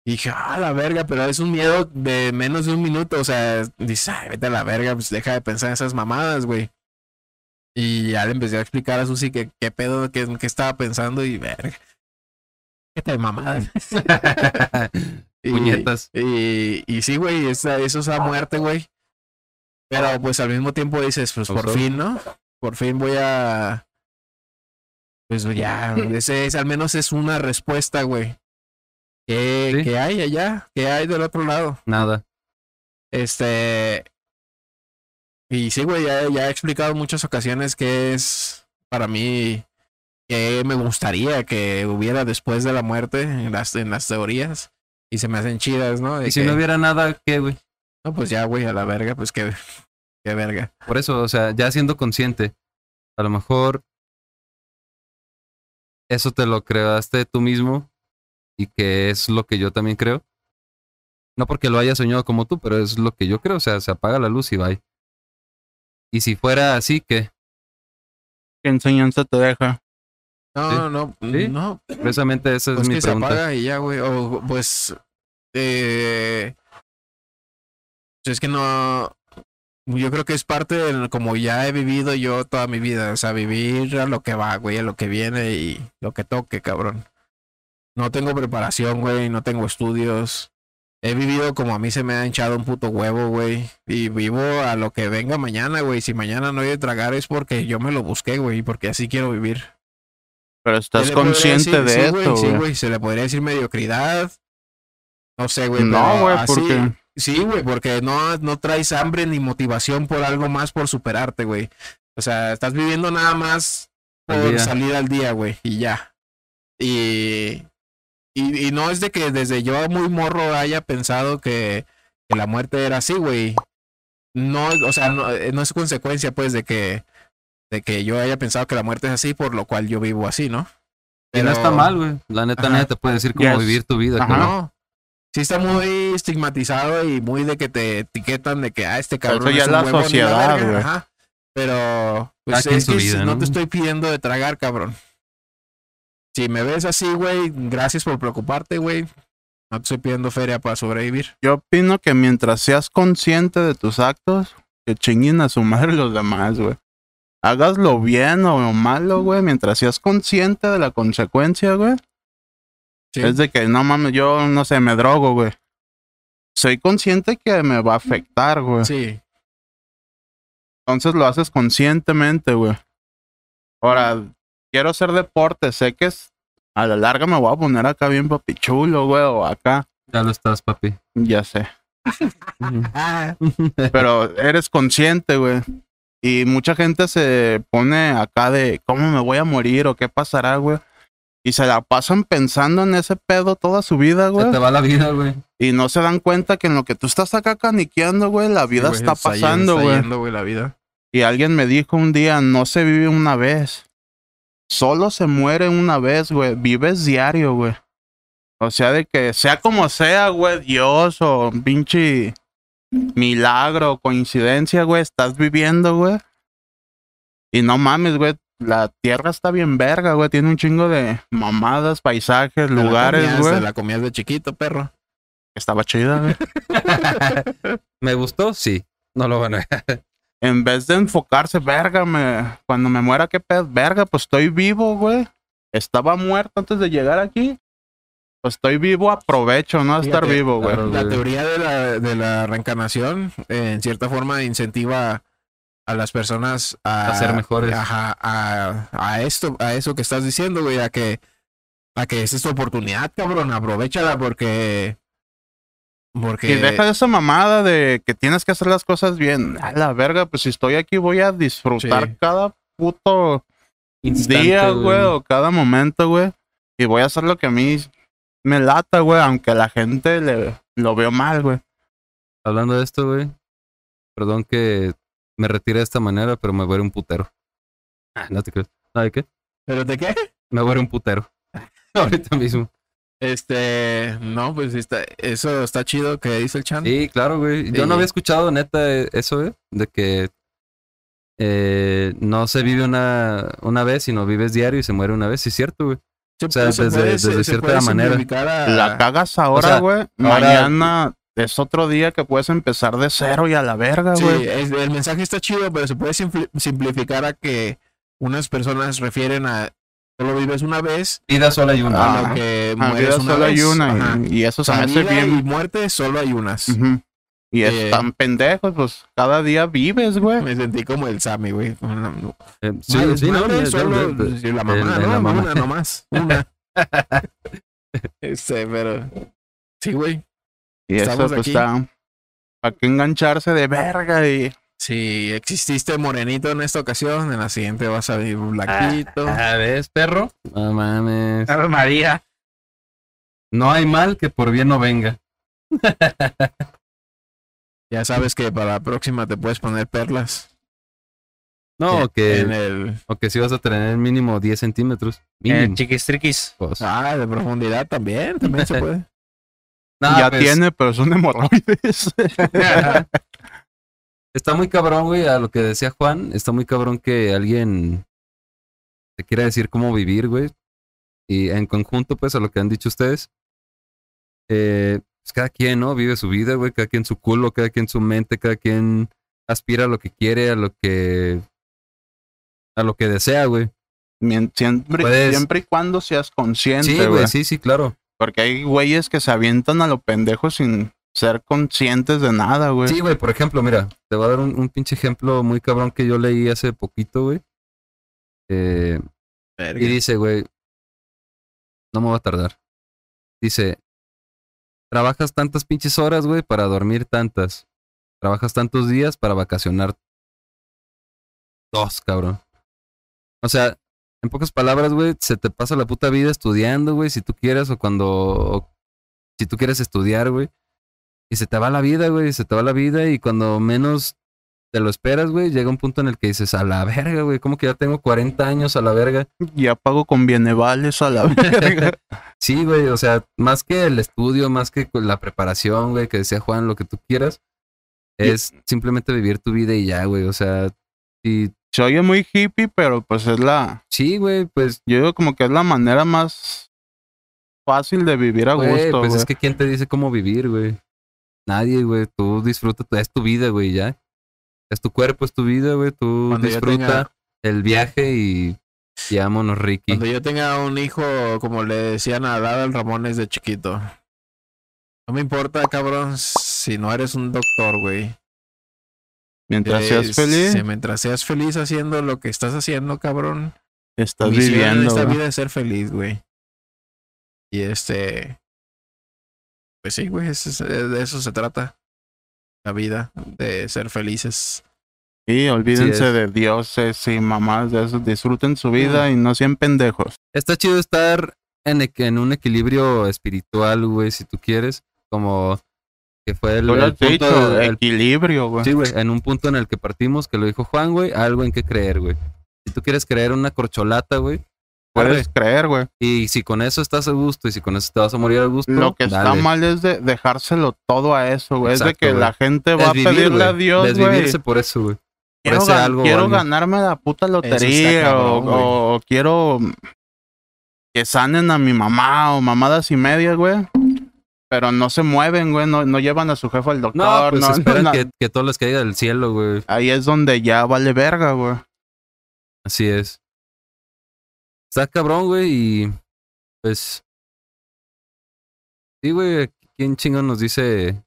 Y dije, ah, la verga, pero es un miedo de menos de un minuto. O sea, dices, ay, vete a la verga, pues deja de pensar en esas mamadas, güey. Y ya le empecé a explicar a Susi que qué pedo, qué, qué estaba pensando y verga. ¿Qué te mamadas? Y- Puñetas. Y, y sí, güey, eso es la muerte, güey. Pero pues al mismo tiempo dices, pues por fin, ¿no? Por fin voy a... Pues ya, ese es, al menos es una respuesta, güey. ¿Qué, Sí. ¿Qué hay allá? ¿Qué hay del otro lado? Nada. Este... Y sí, güey, ya, ya he explicado en muchas ocasiones que es para mí que me gustaría que hubiera después de la muerte en las, en las teorías. Y se me hacen chidas, ¿no? De Y si que- no hubiera nada, ¿qué, güey? no, pues ya, güey, a la verga, pues qué, qué verga. Por eso, o sea, ya siendo consciente, a lo mejor eso te lo creaste tú mismo y que es lo que yo también creo. No porque lo haya soñado como tú, pero es lo que yo creo, o sea, se apaga la luz y va. Y si fuera así, ¿qué? ¿Qué enseñanza te deja? No, Sí. no, no, Sí. no. Precisamente esa es Pues mi que se apaga y ya, güey. O pues, eh, es que no. Yo creo que es parte de como ya he vivido yo toda mi vida. O sea, vivir a lo que va, güey, a lo que viene y lo que toque, cabrón. No tengo preparación, güey, no tengo estudios. He vivido como a mí se me ha hinchado un puto huevo, güey. Y vivo a lo que venga mañana, güey. Si mañana no hay de tragar es porque yo me lo busqué, güey, y porque así quiero vivir. Pero estás consciente decir- de sí, güey, eso, Sí, güey. güey, se le podría decir mediocridad. No sé, güey. No, güey, porque Sí, güey, porque no, no traes hambre ni motivación por algo más por superarte, güey. O sea, estás viviendo nada más por salir al día, güey, y ya. Y, y, y no es de que desde yo muy morro haya pensado que, que la muerte era así, güey. No, o sea, no, eh, no es consecuencia, pues, de que, de que yo haya pensado que la muerte es así, por lo cual yo vivo así, ¿no? Y no está Pero- mal, güey. La neta, Ajá. nadie te puede decir cómo Yes. vivir tu vida. Ajá. No. Sí está muy estigmatizado y muy de que te etiquetan de que, ah, este cabrón Eso ya es es un la sociedad, güey. Pero, pues es que vida, si no ¿no? te estoy pidiendo de tragar, cabrón. Si me ves así, güey, gracias por preocuparte, güey. No te estoy pidiendo feria para sobrevivir. Yo opino que mientras seas consciente de tus actos, que chinguen a su madre los demás, güey. Hagaslo bien o malo, güey, mientras seas consciente de la consecuencia, güey. Sí. Es de que no mames, yo no sé, me drogo, güey. Soy consciente que me va a afectar, güey. Sí. Entonces lo haces conscientemente, güey. Ahora, quiero hacer deporte, sé que es, a la larga me voy a poner acá bien papichulo, güey, o acá, Ya lo estás, papi. ya sé. Pero eres consciente, güey. Y mucha gente se pone acá de cómo me voy a morir o qué pasará, güey. Y se la pasan pensando en ese pedo toda su vida, Se güey. te va la vida, güey. Y no se dan cuenta que en lo que tú estás acá caniqueando, güey, la vida güey, está pasando, está güey. güey, la vida. Y alguien me dijo un día, no se vive una vez. Solo se muere una vez, güey. Vives diario, güey. O sea, de que sea como sea, güey, Dios o pinche milagro, coincidencia, güey, estás viviendo, güey. Y no mames, güey, la tierra está bien verga, güey. Tiene un chingo de mamadas, paisajes, Te lugares, comías, güey. la comías de chiquito, perro. Estaba chida, güey. ¿Me gustó? Sí. No lo van a en vez de enfocarse, verga, me, cuando me muera, qué pedo, verga, pues estoy vivo, güey. Estaba muerto antes de llegar aquí. Pues estoy vivo, aprovecho, ¿no? A estar Fíjate, vivo, güey. La teoría de la, de la reencarnación, eh, en cierta forma, incentiva a las personas a, A ser mejores. Ajá, a, a esto, a eso que estás diciendo, güey, a que, a que es tu oportunidad, cabrón, aprovechala porque, porque Y deja de esa mamada de que tienes que hacer las cosas bien. A la verga, pues si estoy aquí voy a disfrutar Sí. cada puto Instante, día, güey, o cada momento, güey. Y voy a hacer lo que a mí me lata, güey, aunque a la gente le, lo veo mal, güey. Hablando de esto, güey. Perdón que me retire de esta manera, pero me voy a ir un putero. Ah, no te crees. ¿Sabe qué? ¿Pero de qué? Me voy a ir un putero. Ahorita mismo. Este, no, pues está, eso está chido que dice el chan. Sí, claro, güey. Yo Sí. no había escuchado neta eh, eso, güey. De que eh, no se vive una, una vez, sino vives diario y se muere una vez. Sí, es cierto, güey. Se o sea, se desde- puede- desde se cierta manera. a- La cagas ahora, sea, güey. ahora- Mañana es otro día que puedes empezar de cero y a la verga, Sí, güey. es- el mensaje está chido, pero se puede simpli- simplificar a que unas personas refieren a solo vives una vez, Vida sola y a una. Ah, que Ah, mueres vida una solo hay vez. una. Ajá. Y, y eso O se me hace vida bien. y muerte solo hay unas. Y Eh, están pendejos, pues cada día vives, güey. Me sentí como el Sammy, güey. Una- no. Eh, sí, Madre- sí, no, de- solo de- de- sí, la mamá, ¿no? la mamá. Una nomás. Una. este, pero. Sí, güey. Y eso pues aquí. está. ¿Para qué engancharse de verga? Y Si exististe morenito en esta ocasión, en la siguiente vas a ir blanquito. Ah, ¿ves, perro? No mames. Ave María. No hay mal que por bien no venga. Ya sabes que para la próxima te puedes poner perlas. No, o que, En el. o que si vas a tener mínimo 10 centímetros. Eh, Mínimo. chiquistriquis. pues. Ah, de profundidad también. También se puede. No, ya pues, tiene, pero son hemorroides. Está muy cabrón, güey, a lo que decía Juan. Está muy cabrón que alguien te quiera decir cómo vivir, güey. Y en conjunto, pues, a lo que han dicho ustedes. Eh, pues cada quien, ¿no? Vive su vida, güey. Cada quien su culo, cada quien su mente, cada quien aspira a lo que quiere, a lo que. a lo que desea, güey. Siempre, Puedes- siempre y cuando seas Sí, consciente, güey, güey. sí, sí, claro. Porque hay güeyes que se avientan a lo pendejo sin ser conscientes de nada, güey. Sí, güey, por ejemplo, mira, te voy a dar un, un pinche ejemplo muy cabrón que yo leí hace poquito, güey. Eh, y dice, güey, no me va a tardar. Dice, trabajas tantas pinches horas, güey, para dormir tantas. Trabajas tantos días para vacacionar dos, cabrón. O sea, en pocas palabras, güey, se te pasa la puta vida estudiando, güey, si tú quieres, o cuando. o si tú quieres estudiar, güey. Y se te va la vida, güey, se te va la vida, y cuando menos te lo esperas, güey, llega un punto en el que dices, a la verga, güey, como que ya tengo 40 años a la verga. Ya pago con bienevales a la verga. Sí, güey, o sea, más que el estudio, más que la preparación, güey, que decía Juan, lo que tú quieras, es simplemente vivir tu vida y ya, güey, o sea, y Se oye muy hippie, pero pues es la. sí, güey, pues, Yo digo como que es la manera más fácil de vivir a güey, gusto, pues güey. es que quién te dice cómo vivir, güey. Nadie, güey, tú disfruta, es tu vida, güey, ya. Es tu cuerpo, es tu vida, güey, tú Cuando disfruta tenga- el viaje y, vámonos, Ricky. Cuando yo tenga un hijo, como le decían a Adal Ramones de chiquito. No me importa, cabrón, si no eres un doctor, güey. Mientras Eh, seas feliz, si mientras seas feliz haciendo lo que estás haciendo, cabrón. estás viviendo. esta vida es ser feliz, güey. Y este. Pues sí, güey, eso es- de eso se trata. La vida, de ser felices. Sí, olvídense de dioses y mamás de eso. Disfruten su vida y no sean pendejos. Está chido estar en, equ- en un equilibrio espiritual, güey, si tú quieres, como que fue el, el punto dicho, el- equilibrio, güey. sí, güey, en un punto en el que partimos, que lo dijo Juan, güey, algo en que creer, güey. Si tú quieres creer una corcholata, güey, Puedes creer, güey. y si con eso estás a gusto y si con eso te vas a morir a gusto, Lo que está mal es de dejárselo todo a eso, güey. es de que la gente va a pedirle a güey. Dios, güey. Desvivirse por eso, güey. Quiero, gan- algo ganarme la puta lotería cabrón, o, o quiero que sanen a mi mamá o mamadas y medias, güey. Pero no se mueven, güey. No, no llevan a su jefe al doctor. No, pues no- esperan no- que, que todo les caiga del cielo, güey. Ahí es donde ya vale verga, güey. Así es. Está cabrón, güey, y pues. Sí, güey, ¿quién chingo nos dice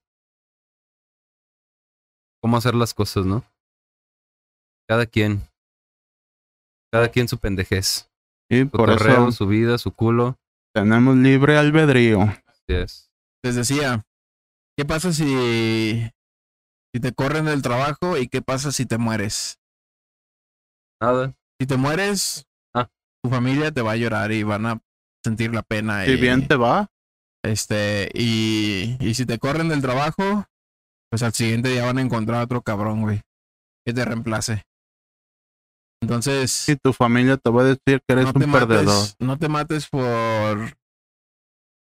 cómo hacer las cosas, no? Cada quien. Cada quien su pendejez. Y Su por correo, eso su vida, su culo. tenemos libre albedrío. Así es. Les decía, ¿qué pasa si, si te corren del trabajo y qué pasa si te mueres? Nada. Si te mueres. Tu familia te va a llorar y van a sentir la pena. Si y, bien te va, Este, y, y si te corren del trabajo, pues al siguiente día van a encontrar otro cabrón, güey, que te reemplace. Entonces, y tu familia te va a decir que eres no un perdedor. no te mates por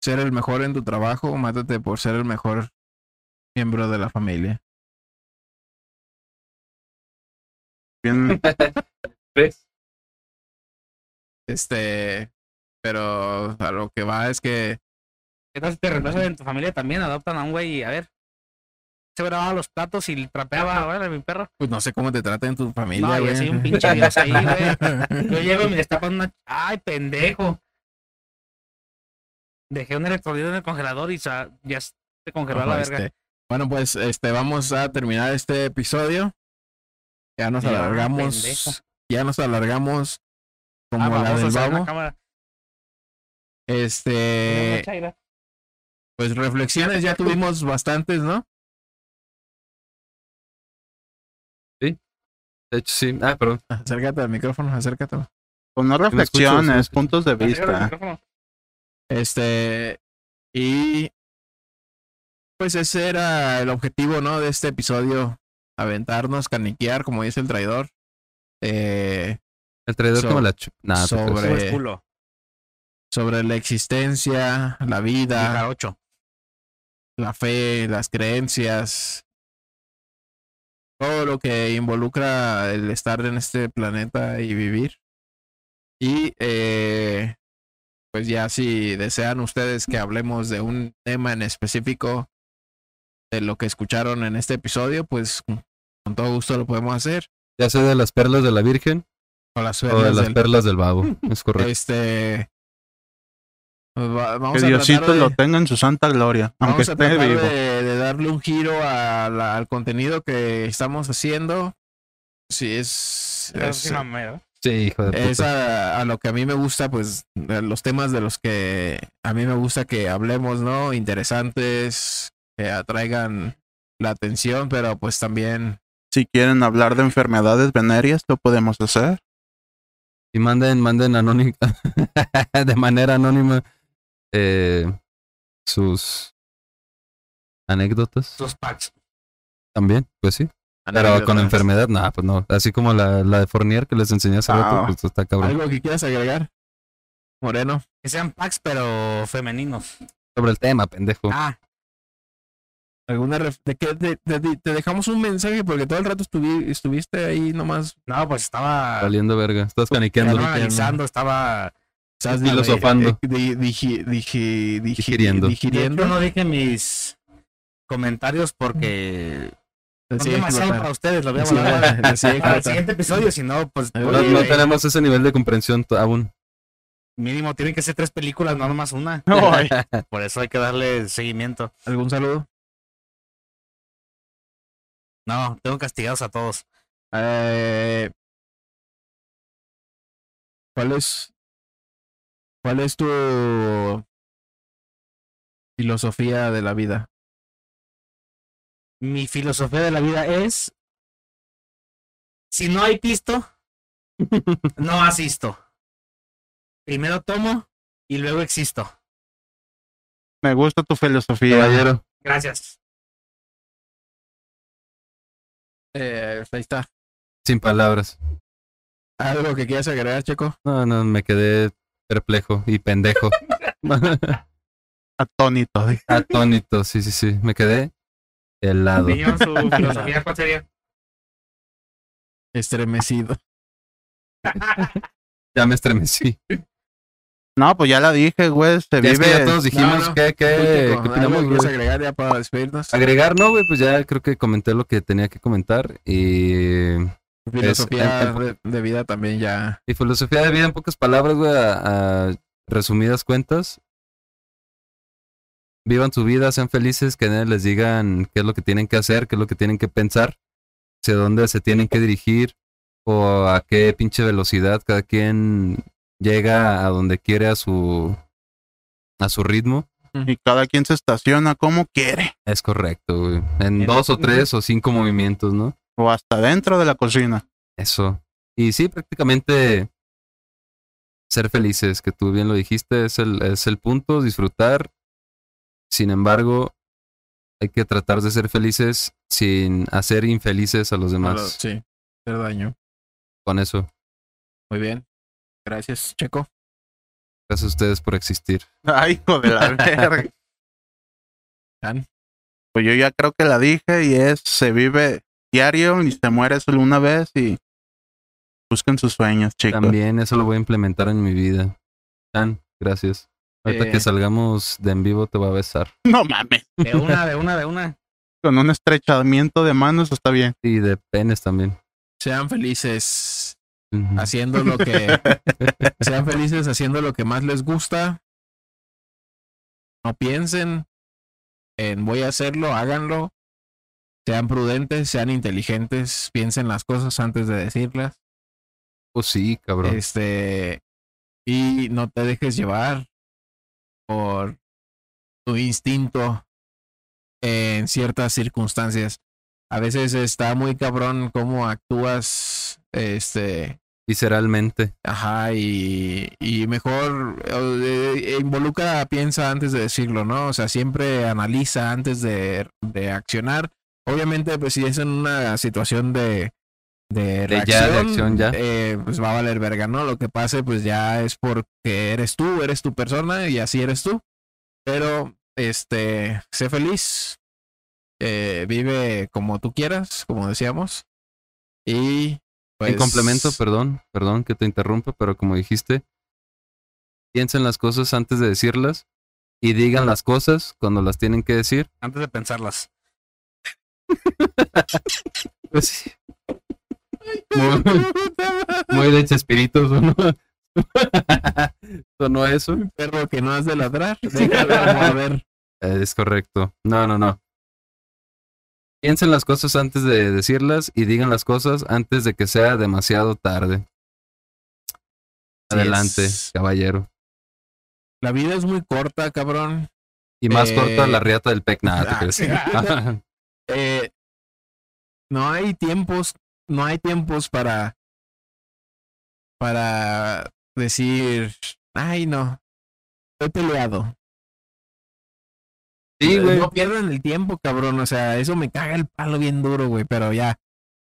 ser el mejor en tu trabajo, mátate por ser el mejor miembro de la familia. Bien, ¿Ves? Este, pero a lo que va es que ¿Qué tal si te reemplazan en tu familia también? Adoptan a un güey y a ver. Se grababa los platos y trapeaba, ahora mi perro. pues no sé cómo te trata en tu familia, No, y güey. así un pinche virus ahí, güey. Yo llego y me destapan una. ¡Ay, pendejo! Dejé un electrolito en el congelador y ya se congeló a la Ojo, verga. este, bueno, pues este vamos a terminar este episodio. Ya nos Ya, alargamos. Ya nos alargamos como Ah, la del babo. cámara. Este, pues reflexiones ya tuvimos bastantes, ¿no? De hecho, sí. Ah, perdón. Acércate al micrófono, acércate. pues no sí reflexiones, escucho. puntos de vista. Este, y pues ese era el objetivo, ¿no? De este episodio, aventarnos, caniquear, como dice el traidor. Eh, El traidor So- como la. Nah, sobre- creas. Sobre el culo. sobre la existencia, la vida, la fe, las creencias, todo lo que involucra el estar en este planeta y vivir. Y eh, pues ya si desean ustedes que hablemos de un tema en específico de lo que escucharon en este episodio, pues con todo gusto lo podemos hacer. Ya sea de las perlas de la Virgen O las o de perlas las del- perlas del babo. Es correcto. Este. pues va- vamos Que a Diosito de- lo tenga en su santa gloria, aunque Vamos a esté tratar vivo. de, de darle un giro a la- al contenido que estamos haciendo. Si es, es- sí, Sí, hijo de puta. Es a, a lo que a mí me gusta, pues, los temas de los que a mí me gusta que hablemos, ¿no? Interesantes, que atraigan la atención, pero pues también Si quieren hablar de enfermedades venéreas, lo podemos hacer. Y manden, manden anónima, de manera anónima eh, sus anécdotas Sus packs. también, pues sí. Pero con enfermedad, nada, pues no. Así como la, la de Fournier que les enseñé hace rato, Ah. pues está cabrón. ¿Algo que quieras agregar? Moreno. Que sean packs, pero femeninos. Sobre el tema, pendejo. Ah, ¿Alguna ref- de qué te, te- te dejamos un mensaje? Porque todo el rato estuvi- estuviste ahí nomás. no, pues estaba. Valiendo verga. Estás caniqueando. estaba analizando, estaba. Estás Filosofando. eh, di- digi- digi- digi- Digiriendo. De digiriendo. hecho, no dije mis comentarios porque son Sí, demasiado para ustedes. Lo voy a Sí, guardar sí, para el siguiente episodio. Si no, pues No, No, oye, no tenemos ese nivel de comprensión aún. mínimo tienen que ser tres películas, no nomás una. Ay, Por eso hay que darle seguimiento. ¿Algún saludo? No, tengo castigados a todos. Eh, ¿Cuál es cuál es tu filosofía de la vida? Mi filosofía de la vida es: si no hay pisto, no asisto. Primero tomo y luego existo. me gusta tu filosofía. Caballero. Gracias. Eh, ahí está. Sin palabras. ¿Algo que quieras agregar, Checo? No, no, me quedé perplejo y pendejo. Atónito. dije. Atónito, sí, sí, sí. Me quedé helado. Niño, su filosofía, ¿cuál sería? Estremecido. Ya me estremecí. No, pues ya la dije, güey. Se Ya es que ya vive. todos dijimos No, no. que, Tú, que, Checo, qué ¿algo opinamos, güey. agregar ya para despedirnos? Agregar, no, güey, pues ya creo que comenté lo que tenía que comentar. Y filosofía de, de vida también ya. Mi filosofía de vida en pocas palabras, güey, a, a resumidas cuentas. Vivan su vida, sean felices, que nadie les digan qué es lo que tienen que hacer, qué es lo que tienen que pensar, hacia dónde se tienen que dirigir o a qué pinche velocidad cada quien llega a donde quiere a su a su ritmo. Y cada quien se estaciona como quiere. Es correcto, güey. En En- dos o tres o cinco movimientos, ¿no? O hasta dentro de la cocina. Eso. Y sí, prácticamente ser felices, que tú bien lo dijiste, es el, es el punto, disfrutar. Sin embargo, hay que tratar de ser felices sin hacer infelices a los demás. Sí, hacer daño. Con eso, Muy bien. Gracias, Checo. gracias a ustedes por existir. Ay, hijo de la verga. Dan. Pues yo ya creo que la dije y es, se vive diario y se muere solo una vez y busquen sus sueños, chicos. También eso lo voy a implementar en mi vida. Dan, gracias. Ahorita Eh. que salgamos de en vivo te voy a besar. No mames, De una, de una, de una. con un estrechamiento de manos está bien. Y de penes también. Sean felices Haciendo lo que sean felices haciendo lo que más les gusta. No piensen en voy a hacerlo, háganlo. Sean prudentes, sean inteligentes, piensen las cosas antes de decirlas. Pues sí, cabrón. Este y no te dejes llevar por tu instinto en ciertas circunstancias. A veces está muy cabrón cómo actúas este Visceralmente. Ajá, y, y mejor eh, eh, involucra, piensa antes de decirlo, ¿no? O sea, siempre analiza antes de, de accionar. Obviamente, pues si es en una situación de, de De ya, de reacción, acción, ya. eh, pues va a valer verga, ¿no? Lo que pase, pues ya es porque eres tú, eres tu persona y así eres tú. Pero, este, sé feliz, eh, vive como tú quieras, como decíamos. Y pues, En complemento, perdón, perdón que te interrumpa, pero como dijiste, piensen las cosas antes de decirlas y digan las cosas cuando las tienen que decir. Antes de pensarlas. Pues sí. Muy, muy de Chespirito sonó. sonó eso. Un perro que no has de ladrar, déjalo mover. Es correcto. No, no, no. Piensen las cosas antes de decirlas y digan las cosas antes de que sea demasiado tarde. Adelante, caballero. La vida es muy corta, cabrón. Y más Eh, corta la riata del pec, nada, ¿te ah. Eh, no hay tiempos, no hay tiempos para para decir, ay no, estoy peleado. Sí, güey. No pierdan el tiempo, cabrón. O sea, eso me caga el palo bien duro, güey. Pero ya.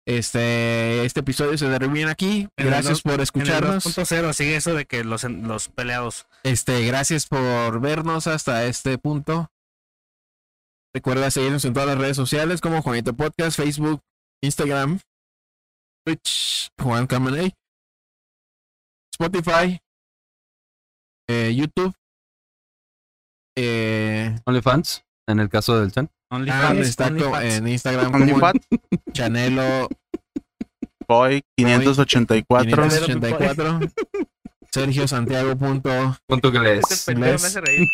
Este, este episodio se termina aquí. El Gracias por escucharnos. 2.0 sigue eso de que los, los peleados. Este, gracias por vernos hasta este punto. Recuerda seguirnos en todas las redes sociales como Juanito Podcast, Facebook, Instagram, Twitch, Juan Camaney, Spotify, eh, YouTube. Eh, OnlyFans, en el caso del Chan. ah, OnlyFans, está co- OnlyFans. en Instagram como OnlyFans, Chanelo Boy 584. 584. Sergio Santiago punto Punto que Ese pendejo me hace reír.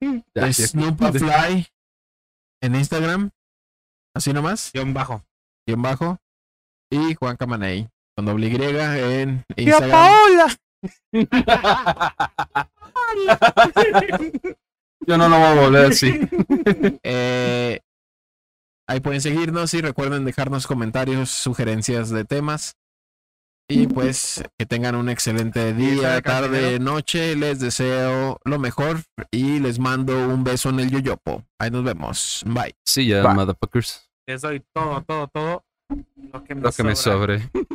Ya, es ya. Snoopafly en Instagram. Así nomás. Guión bajo. Guión bajo. Y Juan Camaney. Con doble Y en ¡Tía Instagram. Paola! Yo no lo voy a volver así. Eh, ahí pueden seguirnos y recuerden dejarnos comentarios, sugerencias de temas. Y pues que tengan un excelente día, tarde, noche. Les deseo lo mejor y les mando un beso en el yoyopo. Ahí nos vemos. Bye. Sí, ya, motherfuckers. Les doy todo, todo, todo. Lo que me, Lo que me sobra. sobre.